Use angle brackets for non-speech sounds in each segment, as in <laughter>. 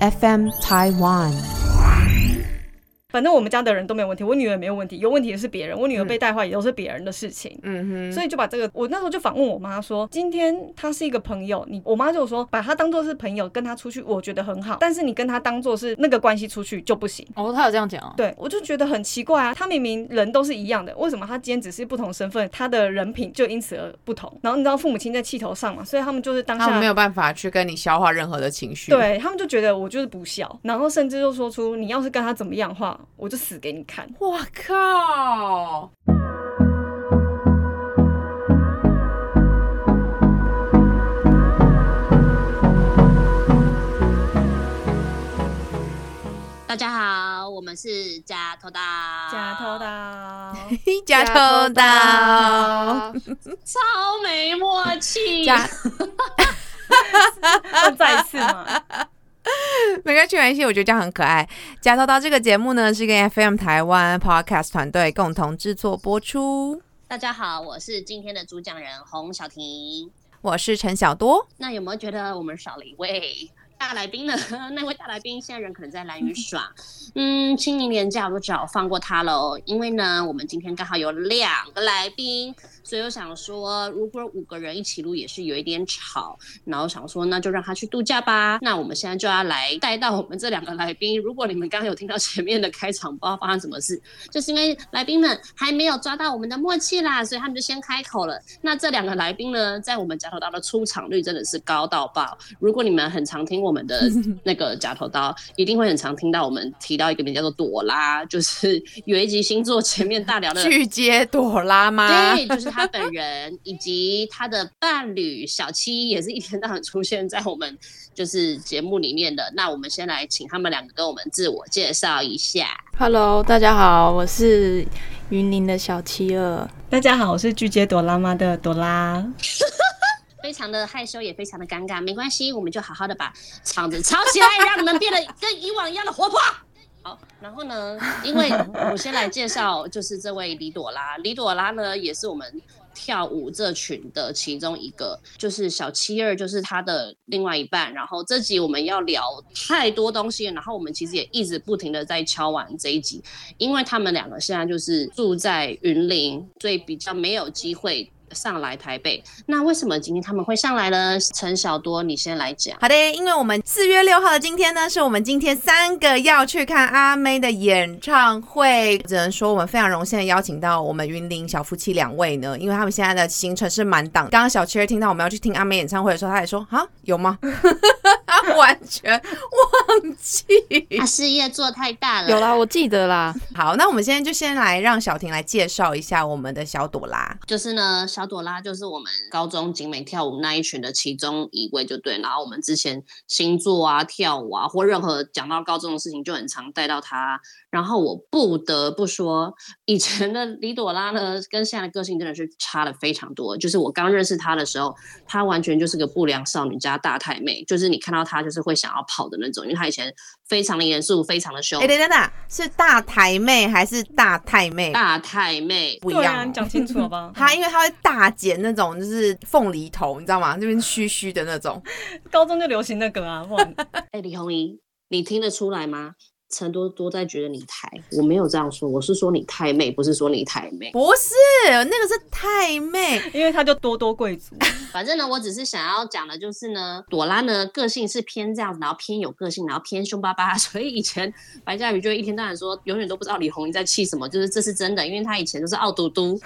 FM Taiwan。反正我们家的人都没有问题，我女儿没有问题，有问题的是别人。我女儿被带坏也都是别人的事情。嗯哼，所以就把这个，我那时候就反问我妈说：“今天她是一个朋友，你我妈就说把她当做是朋友，跟她出去，我觉得很好。但是你跟她当做是那个关系出去就不行。哦，她有这样讲哦。对，我就觉得很奇怪啊，她明明人都是一样的，为什么她今天只是不同身份，她的人品就因此而不同？然后你知道父母亲在气头上嘛，所以他们就是当下没有办法去跟你消化任何的情绪。，对他们就觉得我就是不孝，然后甚至就说出你要是跟他怎么样的话，我就死给你看。我靠！大家好，我们是假头刀，假头刀，<laughs> 假头刀，<laughs> 超没默契，<laughs> 再一次嘛？<laughs> 没关系，没关系，我觉得这样很可爱。加头刀这个节目呢，是跟 FM 台湾 Podcast 团队共同制作播出。大家好，我是今天的主讲人洪小婷。我是陈小多，那有没有觉得我们少了一位大来宾呢？<laughs> 那位大来宾现在人可能在蓝屿耍，嗯，清明年假我就只好放过他喽。因为呢，我们今天刚好有两个来宾，所以我想说，如果五个人一起录也是有一点吵，然后想说那就让他去度假吧。那我们现在就要来带到我们这两个来宾。如果你们刚刚有听到前面的开场，不知道发生什么事，就是因为来宾们还没有抓到我们的默契啦，所以他们就先开口了。那这两个来宾呢，在我们夹头刀的出场率真的是高到爆。如果你们很常听我们的那个假头刀，一定会很常听到我们提到一个名叫做朵拉，就是有一集星座前面大聊的巨接朵拉吗？对，就是他本人以及他的伴侣小七，也是一天到晚出现在我们就是节目里面的。那我们先来请他们两个跟我们自我介绍一下。Hello，大家好，我是云林的小七二。大家好，我是巨接朵拉妈的朵拉。<laughs> 非常的害羞，也非常的尴尬，没关系，我们就好好的把场子吵起来，<laughs> 让你们变得跟以往一样的活泼。好，然后呢，因为我先来介绍，就是这位李朵拉。李朵拉呢，也是我们跳舞这群的其中一个，就是小七二，就是他的另外一半。然后这集我们要聊太多东西，然后我们其实也一直不停的在敲完这一集，因为他们两个现在就是住在云林，所以比较没有机会。上来台北，那为什么今天他们会上来呢？陈小多，你先来讲。好的，因为我们四月六号的今天呢，是我们今天三个要去看阿妹的演唱会。只能说我们非常荣幸的邀请到我们云林小夫妻两位呢，因为他们现在的行程是满档。刚刚小七儿听到我们要去听阿妹演唱会的时候，他也说啊，有吗？<laughs> 他完全忘记。他事业做太大了，有啦，我记得啦。好，那我们现在就先来让小婷来介绍一下我们的小朵拉。就是呢，小朵拉就是我们高中景美跳舞那一群的其中一位，就对。然后我们之前星座啊、跳舞啊，或任何讲到高中的事情，就很常带到她。然后我不得不说，以前的李朵拉呢，跟现在的个性真的是差的非常多。就是我刚认识她的时候，她完全就是个不良少女加大太妹，就是你看到她就是会想要跑的那种，因为她以前非常的严肃，非常的凶哎、。等等等，是大台妹还是大太妹？大太妹，不一样、讲清楚好不好？<laughs> 她因为她会大剪那种就是凤梨头，你知道吗？那边虚虚的那种。<laughs> 高中就流行那个啊，不然 <laughs> 哎、李红怡，你听得出来吗？陈多多在觉得你太，我没有这样说，我是说你太妹，不是说你太妹。不是，那个是太妹。因为他就多多贵族，<laughs> 反正呢，我只是想要讲的就是呢，朵拉呢个性是偏这样子，然后偏有个性，然后偏凶巴巴，<laughs> 所以以前白嘉宇就会一天到晚说，永远都不知道李红英在气什么，就是这是真的，因为他以前就是傲嘟嘟，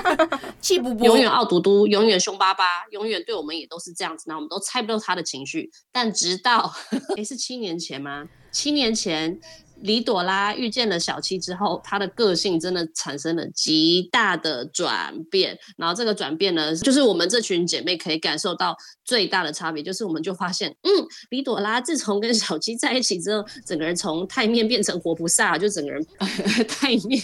<laughs> 气不不，永远傲嘟嘟，永远凶巴巴，永远对我们也都是这样子，那我们都猜不透他的情绪。但直到诶是七年前吗？七年前。李朵拉遇见了小七之后，她的个性真的产生了极大的转变。然后这个转变呢，就是我们这群姐妹可以感受到最大的差别，就是我们就发现，嗯，李朵拉自从跟小七在一起之后，整个人从太面变成活菩萨，就整个人 <laughs> 太面。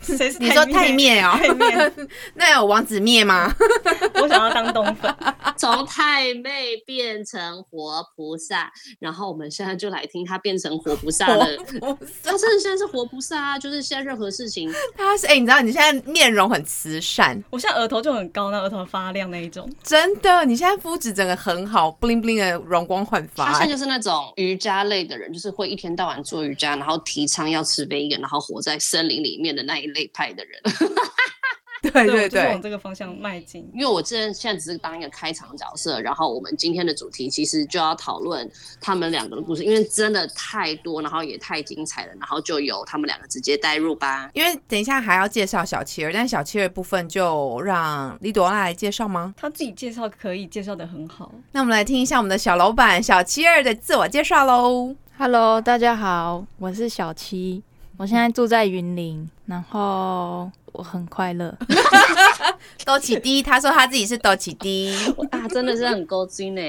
谁是你说太面哦太面，那有王子面吗？<laughs> 我想要当冬粉，从太妹变成活菩萨，然后我们现在就来听她变成活菩萨的菩萨 <laughs> 他，真的现在是活菩萨啊！就是现在任何事情，<laughs> 他是哎、你知道你现在面容很慈善，我现在额头就很高，那额头发亮那一种。真的，你现在肤质整个很好，bling bling 的容光焕发、他现在就是那种瑜伽类的人，就是会一天到晚做瑜伽，然后提倡要吃 vegan，然后活在森林里面的那一类派的人。<laughs> <laughs> 对对我就往，这个方向迈进。因为我这现在只是当一个开场角色，然后我们今天的主题其实就要讨论他们两个的故事，因为真的太多，然后也太精彩了，然后就由他们两个直接带入吧。因为等一下还要介绍小七儿，但小七儿部分就让李朵拉来介绍吗？他自己介绍可以介绍的很好，那我们来听一下我们的小老板小七儿的自我介绍喽。Hello，大家好，我是小七，我现在住在云林，然后我很快乐。<laughs> 都起低，他说他自己是都起低，啊，真的是很勾筋呢。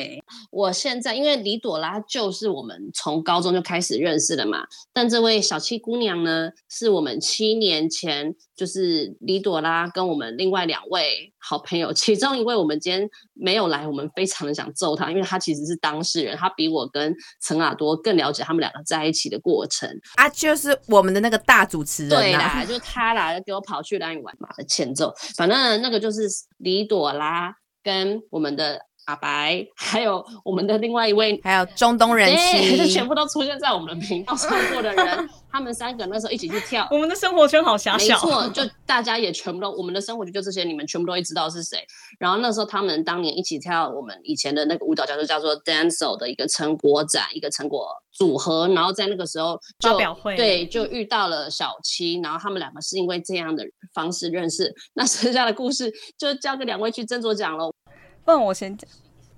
我现在因为李朵拉就是我们从高中就开始认识的嘛，但这位小七姑娘呢，是我们七年前就是李朵拉跟我们另外两位好朋友，其中一位我们今天没有来，我们非常的想揍他，因为他其实是当事人，他比我跟陈耳多更了解他们两个在一起的过程。啊，就是我们的那个大主持人对啊啦，，就他啦，给我跑去去答应玩嘛的前奏，反正那个就是李朵拉跟我们的阿白，还有我们的另外一位还有中东人对，<laughs> 就妻全，部都出现在我们的频道上过的人，他们三个那时候一起去跳。<laughs> 我们的生活圈好狭小。没错，就大家也全部都，我们的生活圈就这些，你们全部都会知道是谁。然后那时候他们当年一起跳我们以前的那个舞蹈叫做叫做 Dancer 的一个成果展，一个成果组合。然后在那个时候就发表会对，就遇到了小七，然后他们两个是因为这样的方式认识。那剩下的故事就交给两位去斟酌讲喽。不然我先讲，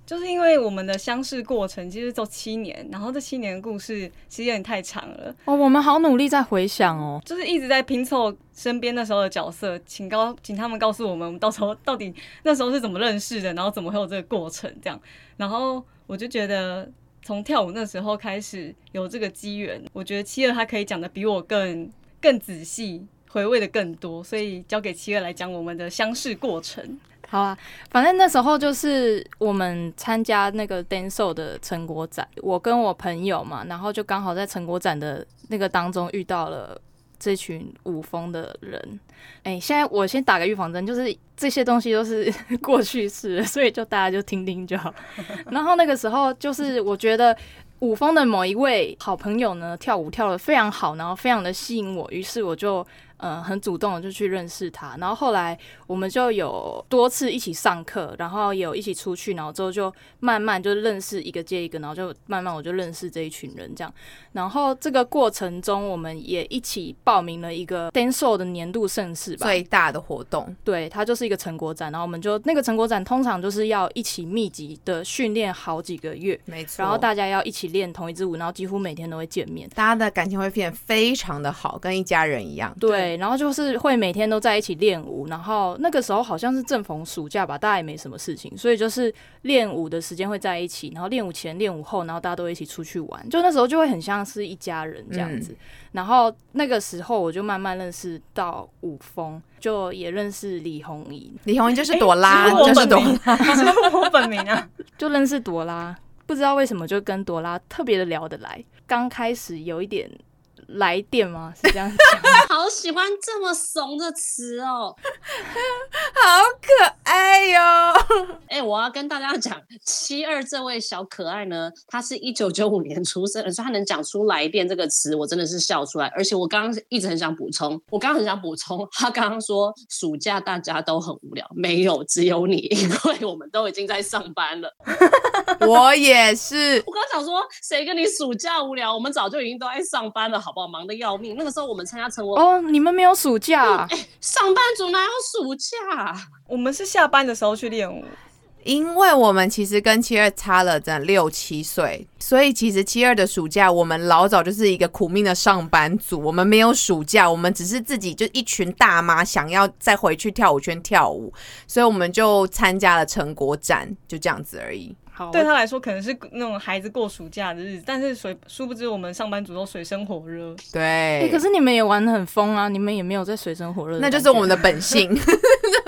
就是因为我们的相识过程其实走七年，然后这七年的故事其实有点太长了，哦，我们好努力在回想哦。就是一直在拼凑身边那时候的角色，请告请他们告诉我们，我们到时候到底那时候是怎么认识的，然后怎么会有这个过程这样。然后我就觉得从跳舞那时候开始有这个机缘，我觉得七二他可以讲的比我更更仔细。回味的更多，所以交给七二来讲我们的相识过程。好啊，反正那时候就是我们参加那个 Dance 的成果展，我跟我朋友嘛，然后就刚好在成果展的那个当中遇到了这群舞风的人。哎、现在我先打个预防针，就是这些东西都是 <laughs> 过去式，所以就大家就听听就好。<laughs> 然后那个时候就是我觉得。舞风的某一位好朋友呢，跳舞跳得非常好，然后非常的吸引我，于是我就呃很主动的就去认识他。然后后来我们就有多次一起上课，然后也有一起出去，然后之后就慢慢就认识一个接一个，然后就慢慢我就认识这一群人这样。然后这个过程中，我们也一起报名了一个 Dance 的年度盛事吧，最大的活动，对，它就是一个成果展，然后我们就那个成果展通常就是要一起密集的训练好几个月，没错。然后大家要一起练同一支舞，然后几乎每天都会见面。大家的感情会变非常的好，跟一家人一样。对，然后就是会每天都在一起练舞，然后那个时候好像是正逢暑假吧，大家也没什么事情，所以就是练舞的时间会在一起，然后练舞前、练舞后，然后大家都会一起出去玩，就那时候就会很像是一家人这样子。然后那个时候我就慢慢认识到舞风，就也认识李红怡，李红英就是朵拉，就是朵拉。是我本名啊，<laughs> 就认识朵拉，不知道为什么就跟朵拉特别的聊得来。刚开始有一点来电吗？是这样讲？<laughs> 好喜欢这么怂的词哦！好可爱哟、哎、我要跟大家 <laughs> 讲，七二这位小可爱呢，他是一九九五年出生的，所以他能讲出“来电”这个词，我真的是笑出来。而且我刚刚一直很想补充，我刚刚很想补充，他刚刚说暑假大家都很无聊，没有，只有你，因为我们都已经在上班了。<laughs> 我也是，我刚刚想说，谁跟你暑假无聊？我们早就已经都在上班了，好不好？忙得要命。那个时候我们参加成果，哦，你们没有暑假啊、上班族哪有暑假？我们是下班的时候去练舞，因为我们其实跟七二差了整六七岁，所以其实七二的暑假，我们老早就是一个苦命的上班族，我们没有暑假，我们只是自己就一群大妈想要再回去跳舞圈跳舞，所以我们就参加了成果展，就这样子而已。好，对他来说可能是那种孩子过暑假的日子，但是水殊不知我们上班族都水深火热。对，哎、可是你们也玩的很疯啊，你们也没有在水深火热那就是我们的本性，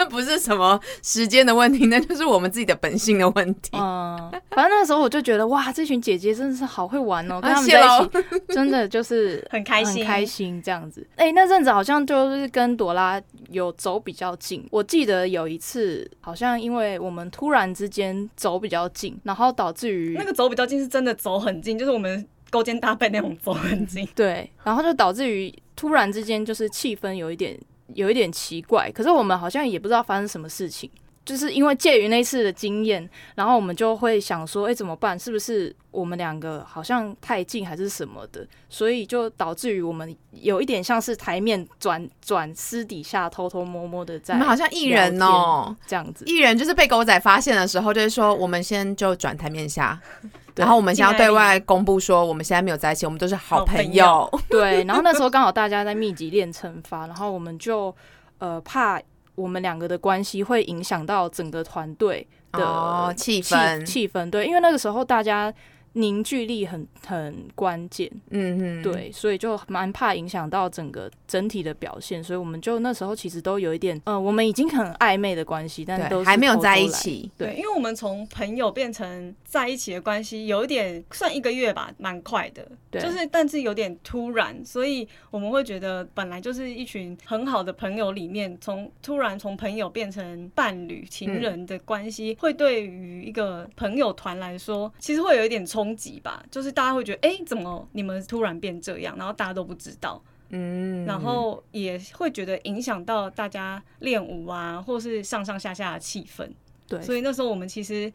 不是什么时间的问题，<laughs> 那就是我们自己的本性的问题。嗯，反正那个时候我就觉得哇，这群姐姐真的是好会玩哦，<laughs> 跟啊他们在一起真的就是 <laughs> 很开心很开心这样子。哎、那阵子好像就是跟朵拉有走比较近。我记得有一次，好像因为我们突然之间走比较近，然后导致于那个走比较近，是真的走很近，就是我们勾肩搭背那种走很近。对，然后就导致于突然之间就是气氛有一点有一点奇怪，可是我们好像也不知道发生什么事情。就是因为介于那次的经验，然后我们就会想说，哎、怎么办？是不是我们两个好像太近，还是什么的？所以就导致于我们有一点像是台面转转私底下偷偷摸摸的在你们好像艺人哦，这样子。艺人就是被狗仔发现的时候，就是说我们先就转台面下，<laughs> 然后我们先要对外公布说我们现在没有在一起，我们都是好朋友。<laughs> 对，然后那时候刚好大家在密集练惩罚，然后我们就呃怕我们两个的关系会影响到整个团队的哦气氛。气氛对，因为那个时候大家凝聚力很很关键，嗯嗯，对，所以就蛮怕影响到整个整体的表现，所以我们就那时候其实都有一点，呃，我们已经很暧昧的关系，但都还没有在一起。对。因为我们从朋友变成在一起的关系，有一点算一个月吧，蛮快的。对。就是但是有点突然，所以我们会觉得本来就是一群很好的朋友里面，从突然从朋友变成伴侣、情人的关系，会对于一个朋友团来说，其实会有一点冲击吧。就是大家会觉得，哎、怎么你们突然变这样？然后大家都不知道。嗯，然后也会觉得影响到大家练舞啊，或是上上下下的气氛。对，所以那时候我们其实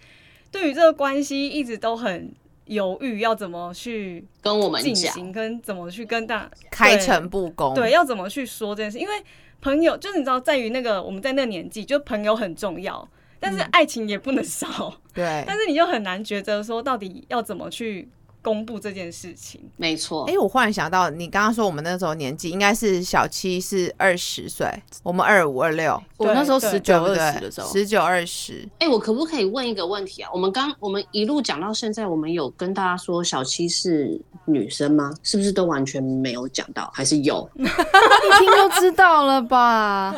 对于这个关系一直都很犹豫，要怎么去跟我们进讲，行，跟怎么去跟大开诚布公。对，要怎么去说这件事，因为朋友就是你知道，在于那个我们在那个年纪，就朋友很重要，但是爱情也不能少，对。<laughs> 但是你就很难抉择说到底要怎么去公布这件事情。没错哎、。我忽然想到，你刚刚说我们那时候年纪应该是小七是二十岁，我们二五二六，我那时候十九二十的时候，十九二十，哎、我可不可以问一个问题啊？我们刚我们一路讲到现在，我们有跟大家说小七是女生吗？是不是都完全没有讲到？还是有？<laughs> <laughs> 一听就知道了吧？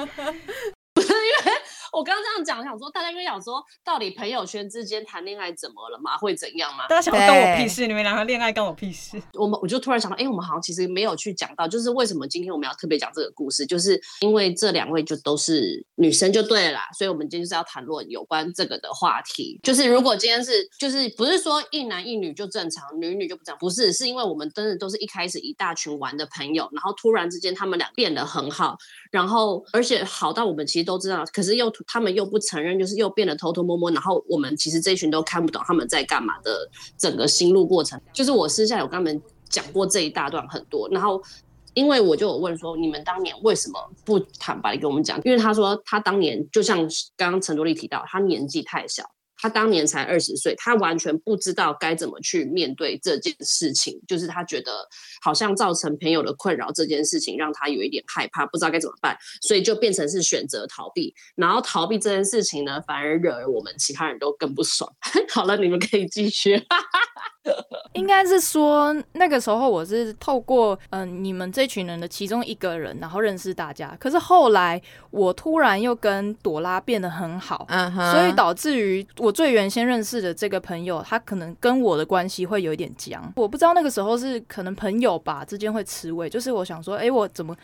我刚刚这样讲，想说大家应该想说，到底朋友圈之间谈恋爱怎么了嘛？会怎样吗？大家想要跟我屁事？你们两个恋爱关我屁事？我们我就突然想到，哎、我们好像其实没有去讲到，就是为什么今天我们要特别讲这个故事，就是因为这两位就都是女生就对了啦，所以我们今天就是要谈论有关这个的话题。就是如果今天是，就是不是说一男一女就正常，女女就不正常，不是，是因为我们真的都是一开始一大群玩的朋友，然后突然之间他们俩变得很好，然后而且好到我们其实都知道，可是又他们又不承认，就是又变得偷偷摸摸，然后我们其实这群都看不懂他们在干嘛的整个心路过程。就是我私下有跟他们讲过这一大段很多，然后。因为我就有问说，你们当年为什么不坦白跟我们讲？因为他说他当年就像刚刚陈卓丽提到，他年纪太小，他当年才二十岁，他完全不知道该怎么去面对这件事情，就是他觉得好像造成朋友的困扰这件事情，让他有一点害怕，不知道该怎么办，所以就变成是选择逃避。然后逃避这件事情呢，反而惹我们其他人都更不爽。<laughs> 好了，你们可以继续。<laughs> 应该是说那个时候我是透过嗯、呃你们这群人的其中一个人，然后认识大家。可是后来我突然又跟朵拉变得很好，所以导致于我最原先认识的这个朋友，他可能跟我的关系会有一点僵。我不知道那个时候是可能朋友吧之间会吃味，就是我想说，哎、我怎么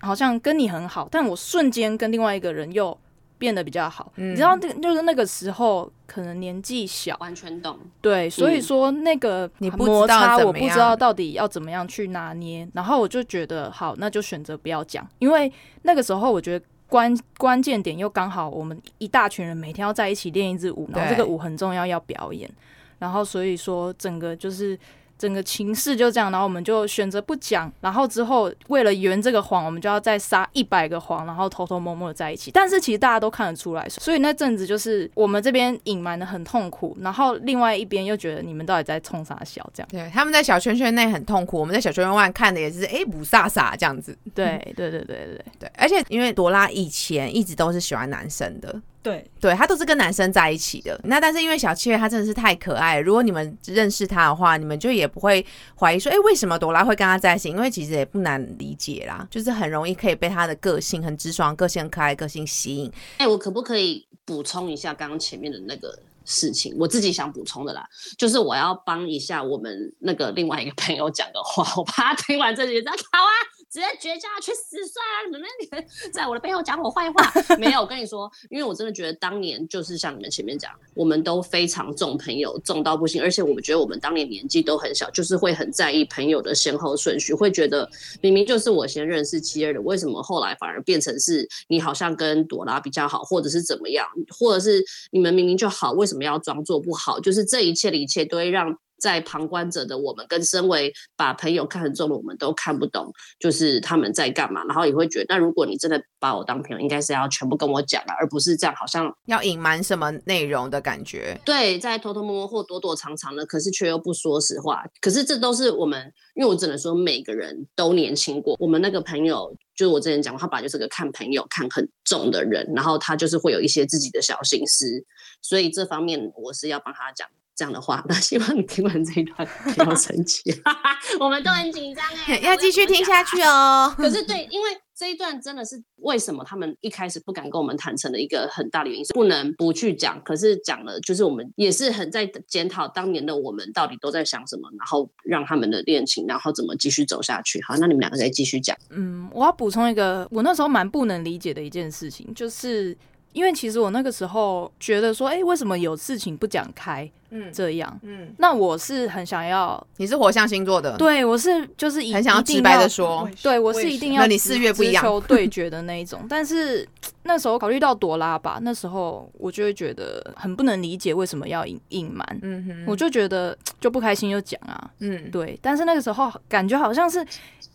好像跟你很好，但我瞬间跟另外一个人又变得比较好。嗯你知道，那个就是那个时候可能年纪小，完全懂。对，所以嗯说那个你不摩擦，我不知道到底要怎么样去拿捏。然后我就觉得好，那就选择不要讲，因为那个时候我觉得关关键点又刚好我们一大群人每天要在一起练一支舞，然后这个舞很重要，要表演。然后所以说整个就是整个情势就这样，然后我们就选择不讲，然后之后为了圆这个谎，我们就要再撒一百个谎，然后偷偷摸摸的在一起。但是其实大家都看得出来，所以那阵子就是我们这边隐瞒的很痛苦，然后另外一边又觉得你们到底在冲啥笑这样。对他们在小圈圈内很痛苦，我们在小圈圈外看的也是哎不飒飒这样子。对对对对对对，对，而且因为朵拉以前一直都是喜欢男生的，对，对他都是跟男生在一起的。那但是因为小七月她真的是太可爱，如果你们认识她的话，你们就也不会怀疑说，哎、为什么朵拉会跟他在一起？因为其实也不难理解啦，就是很容易可以被他的个性很直爽、个性很可爱、个性吸引。哎、我可不可以补充一下刚刚前面的那个事情？我自己想补充的啦，就是我要帮一下我们那个另外一个朋友讲的话，<laughs> 我怕他听完这句，他好啊，直接绝交去死算啊！你们那里在我的背后讲我坏话，<laughs> 没有，我跟你说，因为我真的觉得当年就是像你们前面讲，我们都非常重朋友，重到不行，而且我们觉得我们当年年纪都很小，就是会很在意朋友的先后顺序，会觉得明明就是我先认识七二的，为什么后来反而变成是你好像跟朵拉比较好，或者是怎么样，或者是你们明明就好，为什么要装作不好？就是这一切的一切都会让。在旁观者的我们，跟身为把朋友看很重的我们，都看不懂，就是他们在干嘛，然后也会觉得，那如果你真的把我当朋友，应该是要全部跟我讲啊，而不是这样，好像要隐瞒什么内容的感觉？对，在偷偷摸摸或躲躲藏藏的，可是却又不说实话。可是这都是我们，因为我只能说每个人都年轻过。我们那个朋友，就是我之前讲过，他本来就是个看朋友看很重的人，然后他就是会有一些自己的小心思，所以这方面我是要帮他讲。这样的话，那希望你听完这一段不要生气，<laughs> 我们都很紧张哎，要继续听下去哦。可是对，因为这一段真的是为什么他们一开始不敢跟我们坦诚的一个很大的原因，是不能不去讲。可是讲了，就是我们也是很在检讨当年的我们到底都在想什么，然后让他们的恋情，然后怎么继续走下去。好，那你们两个再继续讲。嗯，我要补充一个，我那时候蛮不能理解的一件事情，就是因为其实我那个时候觉得说，哎、为什么有事情不讲开？嗯这样，嗯，那我是很想要，你是火象星座的，，对我是就是一很想要直白的说，对我是一定要那你四月不一样直球 <laughs> 对决的那一种，但是那时候考虑到朵拉吧，那时候我就会觉得很不能理解为什么要隐隐瞒，嗯哼，我就觉得就不开心就讲啊，嗯，对，但是那个时候感觉好像是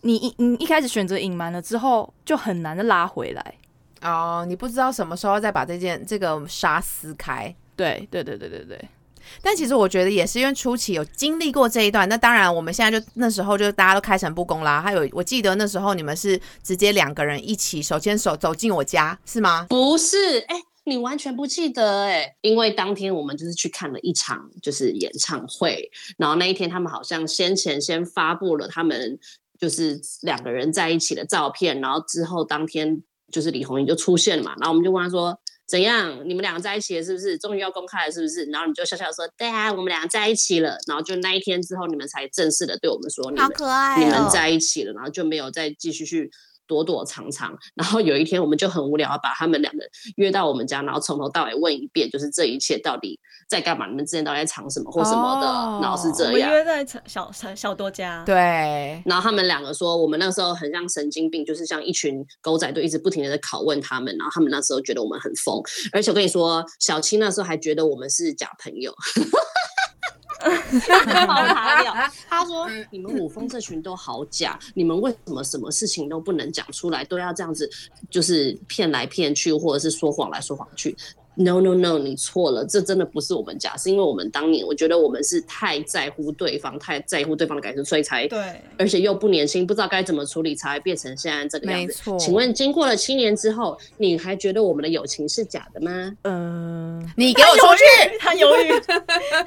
你一你一开始选择隐瞒了之后，就很难的拉回来。哦，你不知道什么时候再把这件这个纱撕开。对对对对对对，但其实我觉得也是因为初期有经历过这一段，那当然我们现在就那时候就大家都开诚布公啦。还有我记得那时候你们是直接两个人一起手牵手走进我家，是吗？不是，哎、你完全不记得哎、因为当天我们就是去看了一场就是演唱会，然后那一天他们好像先前先发布了他们就是两个人在一起的照片，然后之后当天就是李红英就出现了嘛，然后我们就问他说。怎样？你们两个在一起了是不是？终于要公开了是不是？然后你就笑笑说：“对啊，我们两个在一起了。”然后就那一天之后，你们才正式的对我们说：“你们可爱哦你们在一起了，然后就没有再继续去躲躲藏藏。然后有一天我们就很无聊，把他们两个约到我们家，然后从头到尾问一遍，就是这一切到底在干嘛？你们之前到底在藏什么或什么的？哦然后是这样。我约在小小小多家，对，然后他们两个说，我们那时候很像神经病，就是像一群狗仔队，一直不停的在拷问他们。然后他们那时候觉得我们很疯，而且我跟你说，小七那时候还觉得我们是假朋友。<laughs> 爆他料，他说：“你们五峰这群都好假，你们为什么什么事情都不能讲出来，都要这样子，就是骗来骗去，或者是说谎来说谎去？” No no no，你错了，这真的不是我们假，是因为我们当年我觉得我们是太在乎对方，太在乎对方的感受，所以才对，而且又不年轻，不知道该怎么处理，才会变成现在这个样子。没错请问，经过了七年之后，你还觉得我们的友情是假的吗？嗯、你给我出去！他犹豫，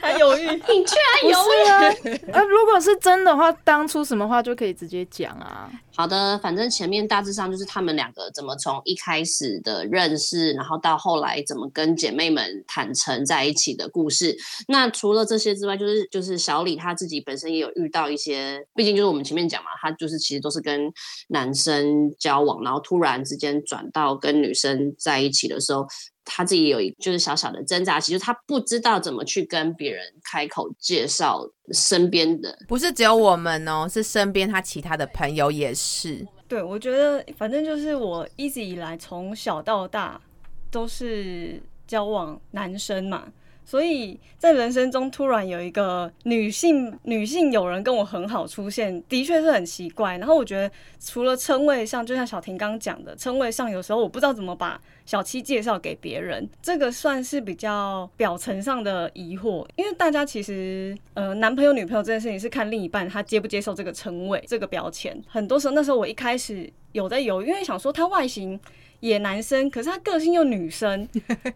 他犹豫，<laughs> 你居然不有是啊，<laughs> 呃，如果是真的话，当初什么话就可以直接讲啊。好的，反正前面大致上就是他们两个怎么从一开始的认识，然后到后来怎么跟姐妹们坦诚在一起的故事。那除了这些之外，就是就是小李他自己本身也有遇到一些，毕竟就是我们前面讲嘛，他就是其实都是跟男生交往，然后突然之间转到跟女生在一起的时候。他自己有一就是小小的挣扎，其实他不知道怎么去跟别人开口介绍身边的不是只有我们哦，是身边他其他的朋友也是。对，我觉得反正就是我一直以来从小到大都是交往男生嘛，所以在人生中突然有一个女性女性友人跟我很好出现，的确是很奇怪。然后我觉得除了称谓上，就像小婷刚讲的，称谓上有时候我不知道怎么把小七介绍给别人，这个算是比较表层上的疑惑，因为大家其实呃男朋友女朋友这件事情是看另一半他接不接受这个称谓这个标签。很多时候那时候我一开始有在犹豫，因为想说他外形。也男生，可是他个性又女生，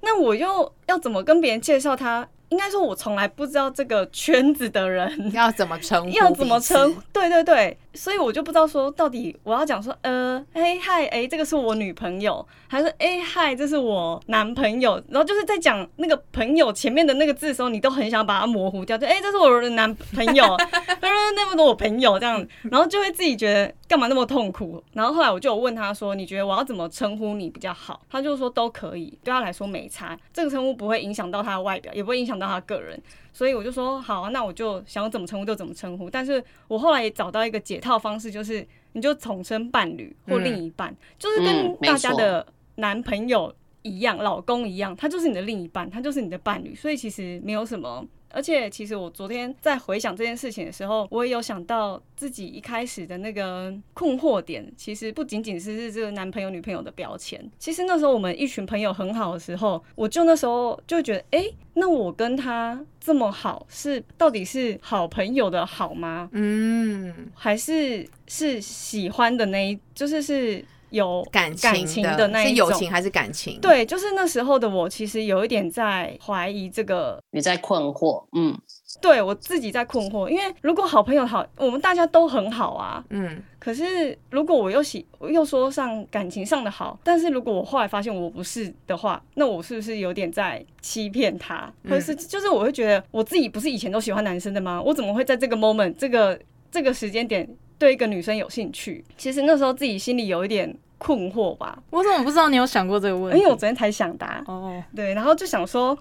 那我又要怎么跟别人介绍他？应该说，我从来不知道这个圈子的人 <laughs> 要怎么称呼，要怎么称？<laughs> 对对对，所以我就不知道说到底我要讲说，呃，哎嗨，哎，这个是我女朋友，还是哎嗨，这是我男朋友？然后就是在讲那个朋友前面的那个字的时候，你都很想把它模糊掉，就哎，这是我的男朋友，<laughs> 那么多我朋友这样，然后就会自己觉得干嘛那么痛苦？然后后来我就有问他说，你觉得我要怎么称呼你比较好？他就说都可以，对他来说没差，这个称呼不会影响到他的外表，也不会影响。到他个人，所以我就说好，那我就想怎么称呼就怎么称呼。但是我后来也找到一个解套方式，就是你就统称伴侣或另一半，就是跟大家的男朋友一样、老公一样，他就是你的另一半，他就是你的伴侣。所以其实没有什么。而且，其实我昨天在回想这件事情的时候，我也有想到自己一开始的那个困惑点，其实不仅仅是是这个男朋友、女朋友的标签。其实那时候我们一群朋友很好的时候，我就那时候就觉得，哎，那我跟他这么好，是到底是好朋友的好吗？嗯，还是是喜欢的那一，就是是。有感情的那是友情还是感情？对，就是那时候的我，其实有一点在怀疑这个。你在困惑，嗯，对我自己在困惑，因为如果好朋友好，我们大家都很好啊，嗯。可是如果我又喜又说上感情上的好，但是如果我后来发现我不是的话，那我是不是有点在欺骗他？或是就是我会觉得我自己不是以前都喜欢男生的吗？我怎么会在这个 moment 这个这个时间点？对一个女生有兴趣，其实那时候自己心里有一点困惑吧。我怎么不知道你有想过这个问题？因为我昨天才想答。哦，对，然后就想说，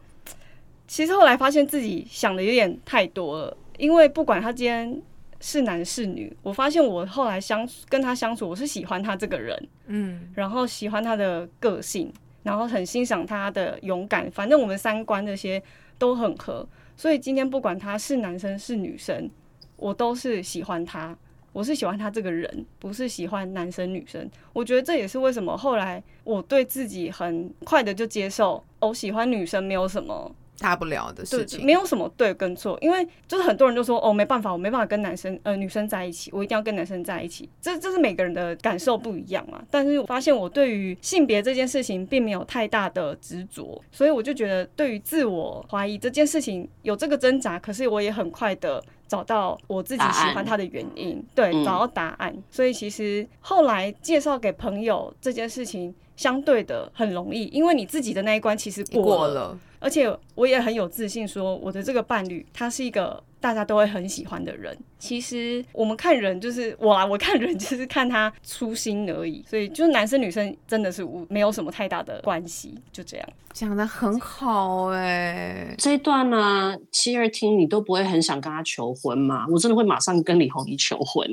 其实后来发现自己想的有点太多了。因为不管他今天是男是女，我发现我后来相跟他相处，我是喜欢他这个人，嗯，然后喜欢他的个性，然后很欣赏他的勇敢。反正我们三观这些都很合，所以今天不管他是男生是女生，我都是喜欢他。我是喜欢他这个人，不是喜欢男生女生。我觉得这也是为什么后来我对自己很快的就接受，我喜欢女生没有什么大不了的事情，没有什么对跟错。因为就是很多人就说哦，没办法，我没办法跟男生呃女生在一起，我一定要跟男生在一起。这这是每个人的感受不一样嘛。但是我发现我对于性别这件事情并没有太大的执着，所以我就觉得对于自我怀疑这件事情有这个挣扎，可是我也很快的。找到我自己喜欢他的原因，对，找到答案。所以其实后来介绍给朋友这件事情，相对的很容易，因为你自己的那一关其实过了，而且我也很有自信，说我的这个伴侣他是一个。大家都会很喜欢的人，其实我们看人就是我啊，我看人就是看他初心而已，所以就是男生女生真的是无没有什么太大的关系，就这样讲的很好哎。这一段呢，七二听你都不会很想跟他求婚吗？我真的会马上跟李红怡求婚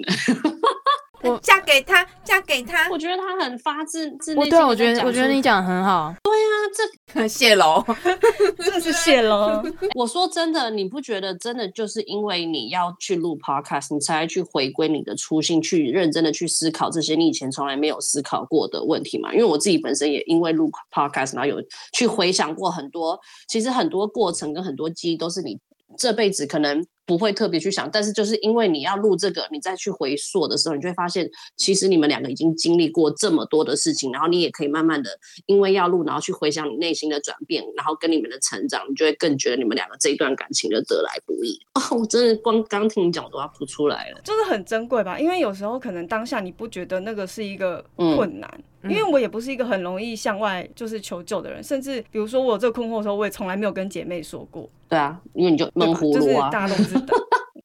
我嫁给他，嫁给他。我觉得他很发自自内。对，我觉得我觉得你讲的很好。对啊，这 <laughs> 谢喽，<laughs> 这是谢喽。<laughs> 我说真的，你不觉得真的就是因为你要去录 podcast，你才去回归你的初心，去认真的去思考这些你以前从来没有思考过的问题嘛？因为我自己本身也因为录 podcast，然后有去回想过很多，其实很多过程跟很多记忆都是你这辈子可能。不会特别去想，但是就是因为你要录这个，你再去回溯的时候，你就会发现，其实你们两个已经经历过这么多的事情，然后你也可以慢慢的，因为要录，然后去回想你内心的转变，然后跟你们的成长，你就会更觉得你们两个这一段感情的得来不易。<laughs> 哦，我真的光刚听你讲都要哭出来了，就是很珍贵吧？因为有时候可能当下你不觉得那个是一个困难，因为我也不是一个很容易向外就是求救的人，甚至比如说我有这个困惑的时候，我也从来没有跟姐妹说过。对啊，因为你就闷葫芦啊，大家都知道。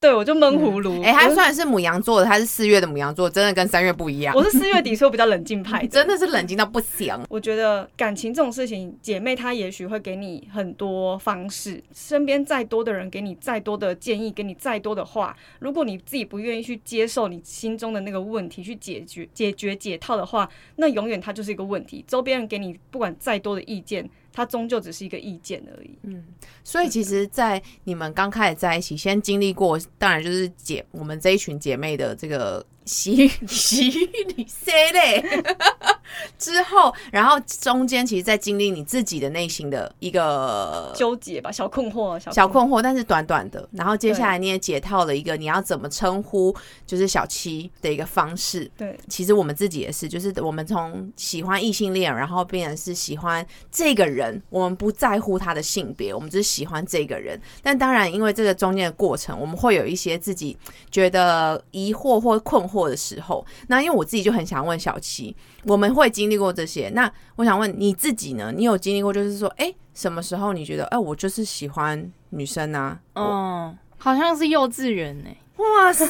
对，我就闷葫芦。哎，他虽然是母羊座的，他是四月的母羊座，真的跟三月不一样。我是四月底，所以我比较冷静派，<laughs> 真的是冷静到不行。我觉得感情这种事情，姐妹她也许会给你很多方式，身边再多的人给你再多的建议，给你再多的话，如果你自己不愿意去接受你心中的那个问题，去解决、解决、解套的话，那永远它就是一个问题。周边人给你不管再多的意见。它终究只是一个意见而已。嗯，所以其实，在你们刚开始在一起，先经历过，当然就是姐我们这一群姐妹的这个洗 <laughs> 洗你 say 嘞之后，然后中间其实，在经历你自己的内心的一个纠结吧，小困惑，小困惑，但是短短的。然后接下来你也解套了一个你要怎么称呼就是小七的一个方式。对，其实我们自己也是，就是我们从喜欢异性恋，然后变成是喜欢这个人，我们不在乎他的性别，我们只是喜欢这个人。但当然，因为这个中间的过程，我们会有一些自己觉得疑惑或困惑的时候。那因为我自己就很想问小七，我们会经历过这些。那我想问你自己呢？你有经历过，就是说，哎，什么时候你觉得，哎，我就是喜欢女生啊？哦，好像是幼稚园呢。哇塞，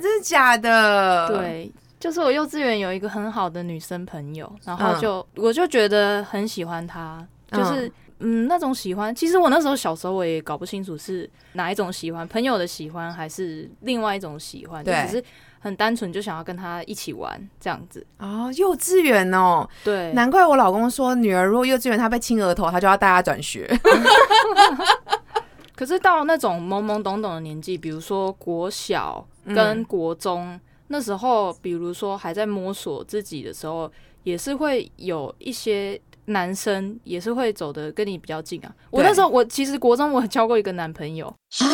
真的假的？<laughs> 对，就是我幼稚园有一个很好的女生朋友，然后就我就觉得很喜欢她，就是嗯那种喜欢。其实我那时候小时候我也搞不清楚是哪一种喜欢，朋友的喜欢还是另外一种喜欢，就只是。很单纯，就想要跟他一起玩这样子哦。幼稚园哦，对，难怪我老公说女儿如果幼稚园她被亲额头，他就要带她转学。<laughs> 可是到那种懵懵懂懂的年纪，比如说国小跟国中那时候，比如说还在摸索自己的时候，也是会有一些男生也是会走的跟你比较近啊。我那时候我其实国中我交过一个男朋友啊。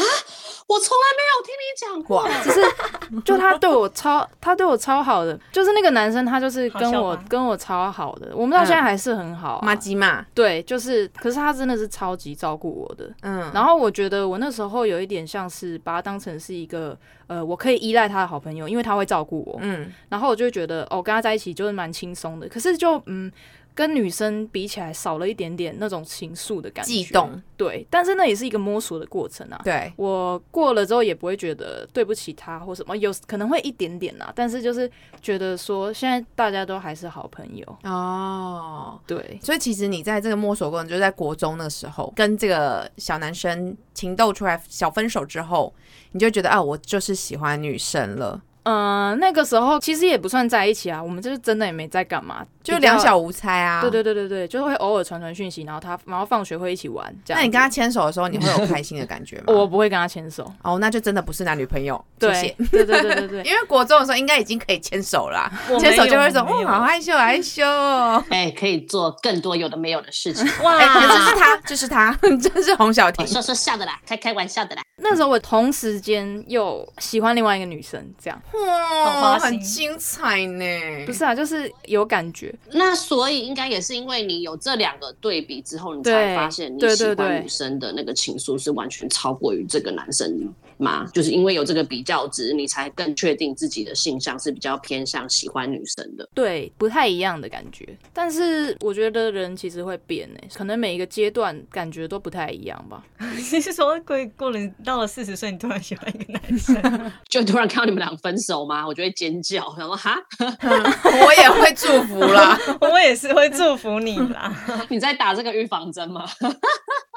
我从来没有听你讲过，只是就他对我超，<laughs> 他对我超好的，就是那个男生，他就是跟我跟我超好的，我们到现在还是很好。妈鸡嘛，对，就是，可是他真的是超级照顾我的，嗯。然后我觉得我那时候有一点像是把他当成是一个，呃，我可以依赖他的好朋友，因为他会照顾我，嗯。然后我就觉得，哦，跟他在一起就是蛮轻松的。可是就，嗯。跟女生比起来，少了一点点那种情愫的感觉，悸动，对。但是那也是一个摸索的过程啊。对，我过了之后也不会觉得对不起他或什么，有可能会一点点啊。但是就是觉得说，现在大家都还是好朋友哦。对，所以其实你在这个摸索过程，就在国中的时候，跟这个小男生情窦出来，小分手之后，你就觉得啊，我就是喜欢女生了。嗯，那个时候其实也不算在一起啊，我们就是真的也没在干嘛，就两小无猜啊。对对对对对，就是会偶尔传传讯息，然后他然后放学会一起玩。这样。那你跟他牵手的时候，你会有开心的感觉吗？<laughs> 我不会跟他牵手。哦，那就真的不是男女朋友。对对对对对对，<laughs> 因为国中的时候应该已经可以牵手了，牵手就会说，哦，好害羞，害羞。<laughs> 哎，可以做更多有的没有的事情。哇，这是他，就是他，这是洪小婷。说说笑的啦，开开玩笑的啦。那时候我同时间又喜欢另外一个女生，这样。哇，很精彩呢。不是啊，就是有感觉。那所以应该也是因为你有这两个对比之后，你才发现你喜欢女生的那个情愫是完全超过于这个男生。吗？就是因为有这个比较值，你才更确定自己的性向是比较偏向喜欢女生的。对，不太一样的感觉。但是我觉得人其实会变诶，可能每一个阶段感觉都不太一样吧。<laughs> 你是说过过了到了四十岁，你突然喜欢一个男生，<laughs> 就突然看到你们俩分手吗？我就会尖叫，然后哈，<laughs> 我也会祝福啦，我也是会祝福你啦。你在打这个预防针吗？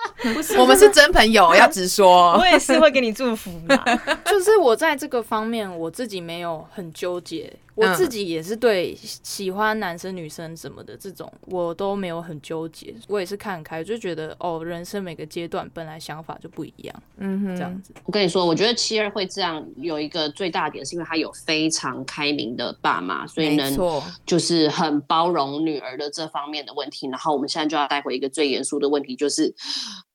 <laughs> 不是，我们是真朋友，<laughs> 要直说。<laughs> 我也是会给你祝福的。就是我在这个方面，我自己没有很纠结。我自己也是对喜欢男生女生什么的这种，我都没有很纠结。我也是看开，就觉得哦，人生每个阶段本来想法就不一样。嗯哼，这样子。我跟你说，我觉得七二会这样有一个最大点，是因为他有非常开明的爸妈，所以能就是很包容女儿的这方面的问题。然后我们现在就要带回一个最严肃的问题，就是。